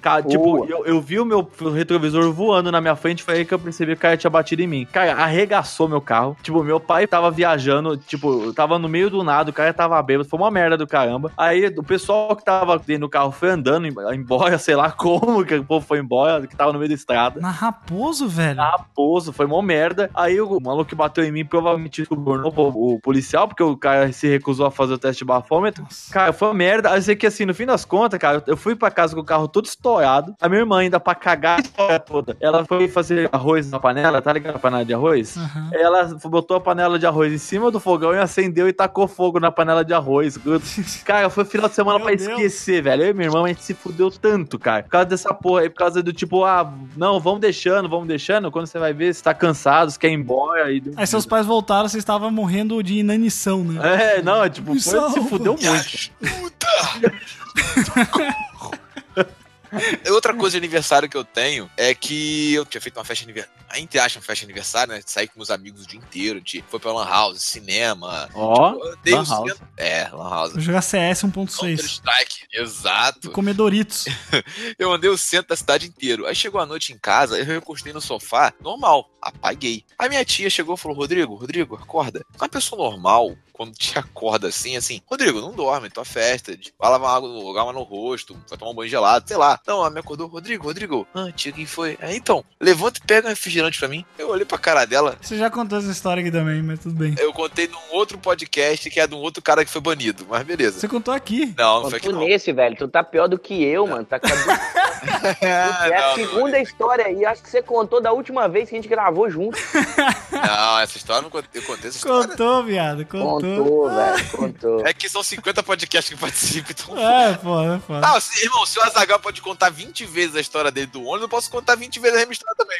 Cara, tipo, eu, eu vi o meu retrovisor voando na minha frente, foi aí que eu percebi que o cara tinha batido em mim. Cara, arregaçou meu carro. Tipo, meu pai tava viajando, tipo, tava no meio do nada, o cara tava bêbado, foi uma merda do caramba. Aí o pessoal que tava dentro do carro foi andando em- embora, (laughs) sei lá como que o povo foi embora, que tava no meio da estrada. na Raposo, velho. Raposo, foi mó merda. Aí o maluco que bateu em mim provavelmente subornou o, o policial, porque o cara se recusou a fazer o teste de bafômetro. Cara, foi uma merda. Aí eu sei que assim, no fim das contas, cara, eu fui pra casa com o carro todo estourado. A minha irmã ainda pra cagar a história toda. Ela foi fazer arroz na panela, tá ligado? A panela de arroz? Aham. Ela botou a panela de arroz em cima do fogão e acendeu e tacou fogo na panela de arroz. (laughs) Cara, foi final de semana Meu pra Deus. esquecer, velho. Eu e minha irmã, a gente se fudeu tanto, cara. Por causa dessa porra aí, por causa do tipo, ah, não, vamos deixando, vamos deixando. Quando você vai ver, você tá cansado, você quer ir embora. E... Aí seus pais voltaram, você estava morrendo de inanição, né? É, não, é tipo, foi, se fudeu muito. ajuda! (laughs) (laughs) Outra coisa de aniversário que eu tenho é que eu tinha feito uma festa de aniversário. Entre aspas, uma festa de aniversário, né? Saí com meus amigos o dia inteiro. Gente foi pra Lan House, cinema. Ó, Eu dei Lan o House. centro- É, Lan House. Vou jogar CS 1.6. Counter-Strike, exato. Comer Doritos. (laughs) Eu andei o centro da cidade inteiro. Aí chegou a noite em casa, eu recostei no sofá, normal, apaguei. Aí minha tia chegou e falou: Rodrigo, Rodrigo, acorda. Uma pessoa normal, quando te acorda assim, assim, Rodrigo, não dorme, tua festa. Vai lavar água, no- água no rosto, vai tomar um banho gelado, sei lá. Não, ela me acordou. Rodrigo, Rodrigo. Ah, tia, quem foi? Ah, então, levanta e pega um refrigerante pra mim. Eu olhei pra cara dela. Você já contou essa história aqui também, mas tudo bem. Eu contei num outro podcast que é de um outro cara que foi banido, mas beleza. Você contou aqui. Não, não foi Tu aqui não. nesse, velho, tu tá pior do que eu, mano. Tá cadu... (laughs) Ah, (laughs) é a não, segunda história aí, acho que você contou da última vez que a gente gravou junto. Não, essa história eu não contei. Eu contei essa história. Contou, viado, contou. Contou, velho, contou. É que são 50 podcasts que participam, então. É, foda, foda. Ah, se- irmão, se o Azagal pode contar 20 vezes a história dele do ônibus, eu posso contar 20 vezes a minha história também.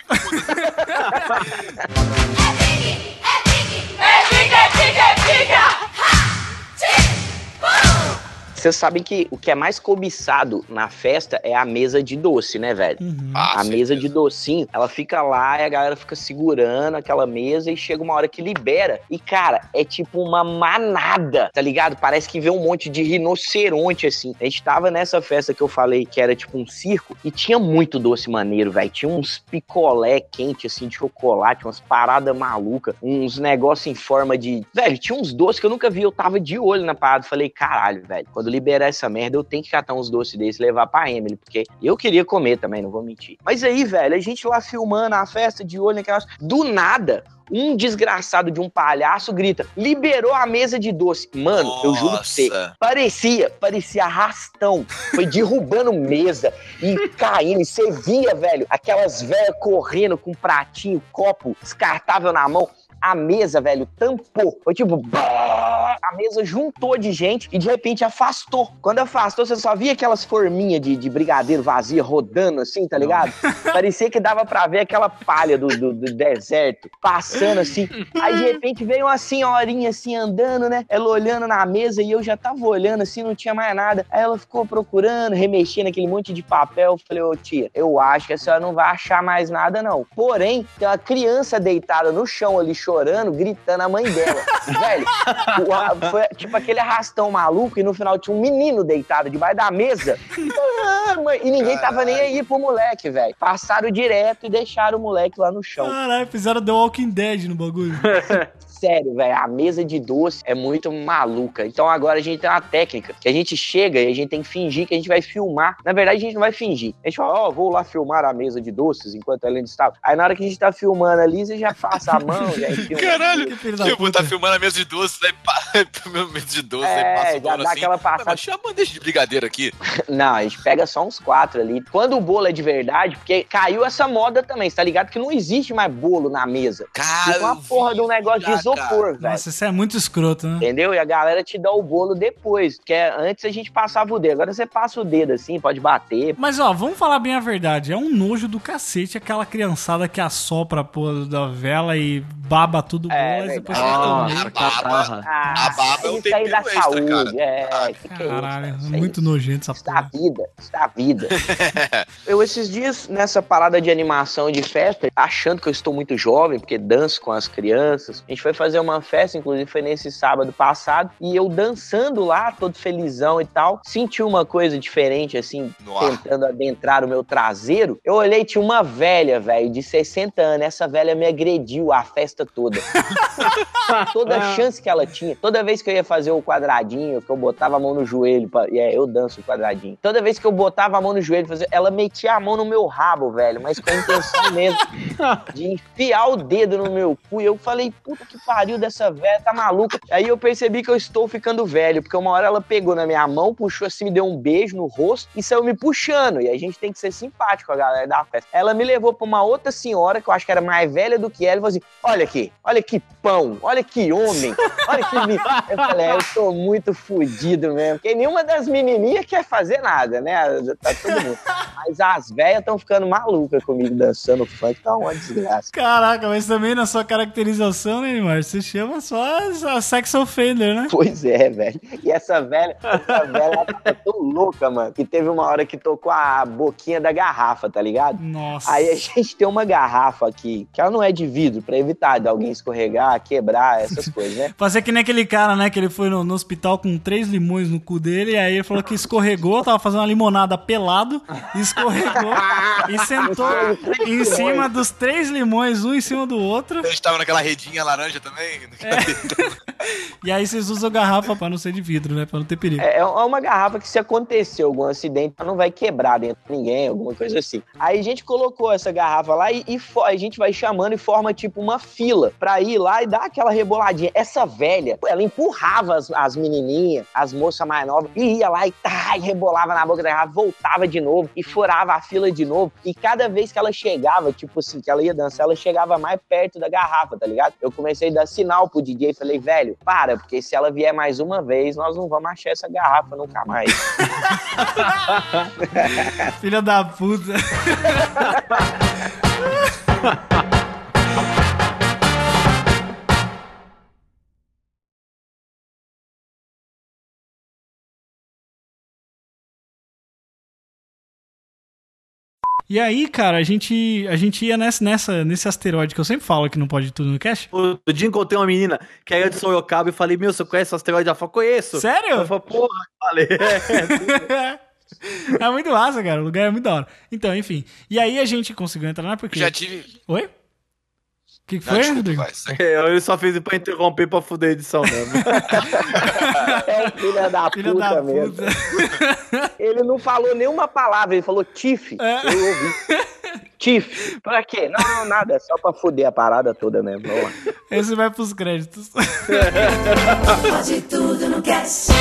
Vocês sabem que o que é mais cobiçado na festa é a mesa de doce, né, velho? Uhum. Ah, a mesa certeza. de docinho, ela fica lá e a galera fica segurando aquela mesa e chega uma hora que libera. E, cara, é tipo uma manada, tá ligado? Parece que vê um monte de rinoceronte, assim. A gente tava nessa festa que eu falei que era tipo um circo e tinha muito doce maneiro, velho. Tinha uns picolé quente, assim, de chocolate, umas paradas malucas, uns negócios em forma de. Velho, tinha uns doces que eu nunca vi. Eu tava de olho na parada. Falei, caralho, velho, quando liberar essa merda, eu tenho que catar uns doces desses e levar pra Emily, porque eu queria comer também, não vou mentir. Mas aí, velho, a gente lá filmando a festa de olho naquelas. Do nada. Um desgraçado de um palhaço grita: liberou a mesa de doce. Mano, eu juro pra você. Nossa. Parecia, parecia arrastão. Foi derrubando mesa e caindo. E você via, velho, aquelas velhas correndo com pratinho, copo descartável na mão. A mesa, velho, tampou. Foi tipo. A mesa juntou de gente e de repente afastou. Quando afastou, você só via aquelas forminhas de, de brigadeiro vazia rodando assim, tá ligado? (laughs) Parecia que dava pra ver aquela palha do, do, do deserto passando assim. Aí de repente veio uma senhorinha assim andando, né? Ela olhando na mesa e eu já tava olhando assim, não tinha mais nada. Aí ela ficou procurando, remexendo aquele monte de papel. Eu falei, ô tia, eu acho que a senhora não vai achar mais nada, não. Porém, tem uma criança deitada no chão ali chorando, gritando a mãe dela. (laughs) Velho, o- a- foi tipo aquele arrastão maluco e no final tinha um menino deitado debaixo da mesa. Ah, mãe, E ninguém tava nem aí pro moleque, velho. Passaram direto e deixaram o moleque lá no chão. Caralho, fizeram The Walking Dead no bagulho. (laughs) Sério, velho, a mesa de doce é muito maluca. Então agora a gente tem uma técnica que a gente chega e a gente tem que fingir que a gente vai filmar. Na verdade, a gente não vai fingir. A gente fala, ó, vou lá filmar a mesa de doces enquanto ela ainda estava. Aí na hora que a gente tá filmando ali, você já passa a mão, já (laughs) enfia Caralho, Que filho da eu vou puta. estar filmando a mesa de doce, aí pá, (laughs) meu mesa de doce, É, aí passa o já dá assim. aquela passada. mas chama a bandeja de brigadeiro aqui. (laughs) Não, a gente pega só uns quatro ali. Quando o bolo é de verdade, porque caiu essa moda também, você tá ligado? Que não existe mais bolo na mesa. Cara, uma porra de um negócio de isopor, velho. Nossa, isso é muito escroto, né? Entendeu? E a galera te dá o bolo depois. Porque antes a gente passava o dedo. Agora você passa o dedo assim, pode bater. Mas ó, vamos falar bem a verdade. É um nojo do cacete aquela criançada que assopra a porra da vela e baba tudo bom, É, mas depois verdade. você Nossa, toma. a catarra. Ah, A barba é um isso aí da tempero extra, saúde. cara. É, Ah, que que é isso, Caralho, cara? É muito isso. nojento essa Isso da porra. vida, isso da vida. (laughs) eu, esses dias, nessa parada de animação de festa, achando que eu estou muito jovem, porque danço com as crianças, a gente foi fazer uma festa, inclusive foi nesse sábado passado, e eu dançando lá, todo felizão e tal, senti uma coisa diferente, assim, tentando adentrar o meu traseiro. Eu olhei, tinha uma velha, velho, de 60 anos. Essa velha me agrediu a festa toda. (laughs) toda chance que ela tinha. Toda vez que eu ia fazer o quadradinho, que eu botava a mão no joelho, pra... e é, eu danço o quadradinho. Toda vez que eu botava a mão no joelho, fazer... ela metia a mão no meu rabo, velho, mas com a intenção mesmo (laughs) de enfiar o dedo no meu cu. E eu falei, puta que pariu dessa velha, tá maluca. Aí eu percebi que eu estou ficando velho, porque uma hora ela pegou na minha mão, puxou assim, me deu um beijo no rosto e saiu me puxando. E a gente tem que ser simpático com a galera da festa. Ela me levou pra uma outra senhora, que eu acho que era mais velha do que ela, e falou assim: olha aqui, olha que pão, olha que homem, olha que. li-" Eu falei, é, eu tô muito fudido mesmo. Porque nenhuma das menininhas quer fazer nada, né? Tá todo mundo. Mas as velhas estão ficando malucas comigo dançando funk, tá uma desgraça. Caraca, mas também na sua caracterização, né, Neymar? Você chama só a sex offender, né? Pois é, velho. E essa velha, essa velha ela tava tão louca, mano, que teve uma hora que tocou a boquinha da garrafa, tá ligado? Nossa. Aí a gente tem uma garrafa aqui, que ela não é de vidro, pra evitar de alguém escorregar, quebrar, essas (laughs) coisas, né? Fazer que nem aquele cara, né? Que ele foi no, no hospital com três limões no cu dele, e aí ele falou que escorregou, tava fazendo uma limonada pelado, e escorregou (laughs) e sentou em cima dos três limões, um em cima do outro. A gente tava naquela redinha laranja também. É. (laughs) E aí vocês usam garrafa pra não ser de vidro, né? Pra não ter perigo. É é uma garrafa que se acontecer algum acidente, ela não vai quebrar dentro de ninguém, alguma coisa assim. Aí a gente colocou essa garrafa lá e, e fo- a gente vai chamando e forma tipo uma fila pra ir lá e dar aquela reboladinha. Essa velha, ela empurrava as, as menininhas, as moças mais novas, e ia lá e, tá, e rebolava na boca da garrafa, voltava de novo e furava a fila de novo. E cada vez que ela chegava, tipo assim, que ela ia dançar, ela chegava mais perto da garrafa, tá ligado? Eu comecei a dar sinal pro DJ e falei, velho, para, porque se ela vier mais uma vez, nós não vamos achar essa garrafa nunca mais. (laughs) Filha da puta. (laughs) E aí, cara, a gente, a gente ia nessa, nessa, nesse asteroide que eu sempre falo que não pode tudo no cast. Outro dia encontrei uma menina que era de Sorocaba e falei, meu, você conhece o asteroide? Ela falou, conheço. Sério? Eu falei, porra, falei. (laughs) (laughs) é muito massa, cara. O lugar é muito da hora. Então, enfim. E aí a gente conseguiu entrar lá porque. Já tive. Oi? O que, que Não, foi, desculpa, Rodrigo? vai. segue. É, Ele só fez pra interromper pra fuder a edição mesmo. (laughs) É filha da Filha puta da mesmo. puta. (laughs) Ele não falou nenhuma palavra, ele falou Tiff. É. Eu ouvi. Tiff. Pra quê? Não, não, nada. É só pra fuder a parada toda mesmo. Vamos lá. Esse vai pros créditos. (laughs) Pode tudo no cast.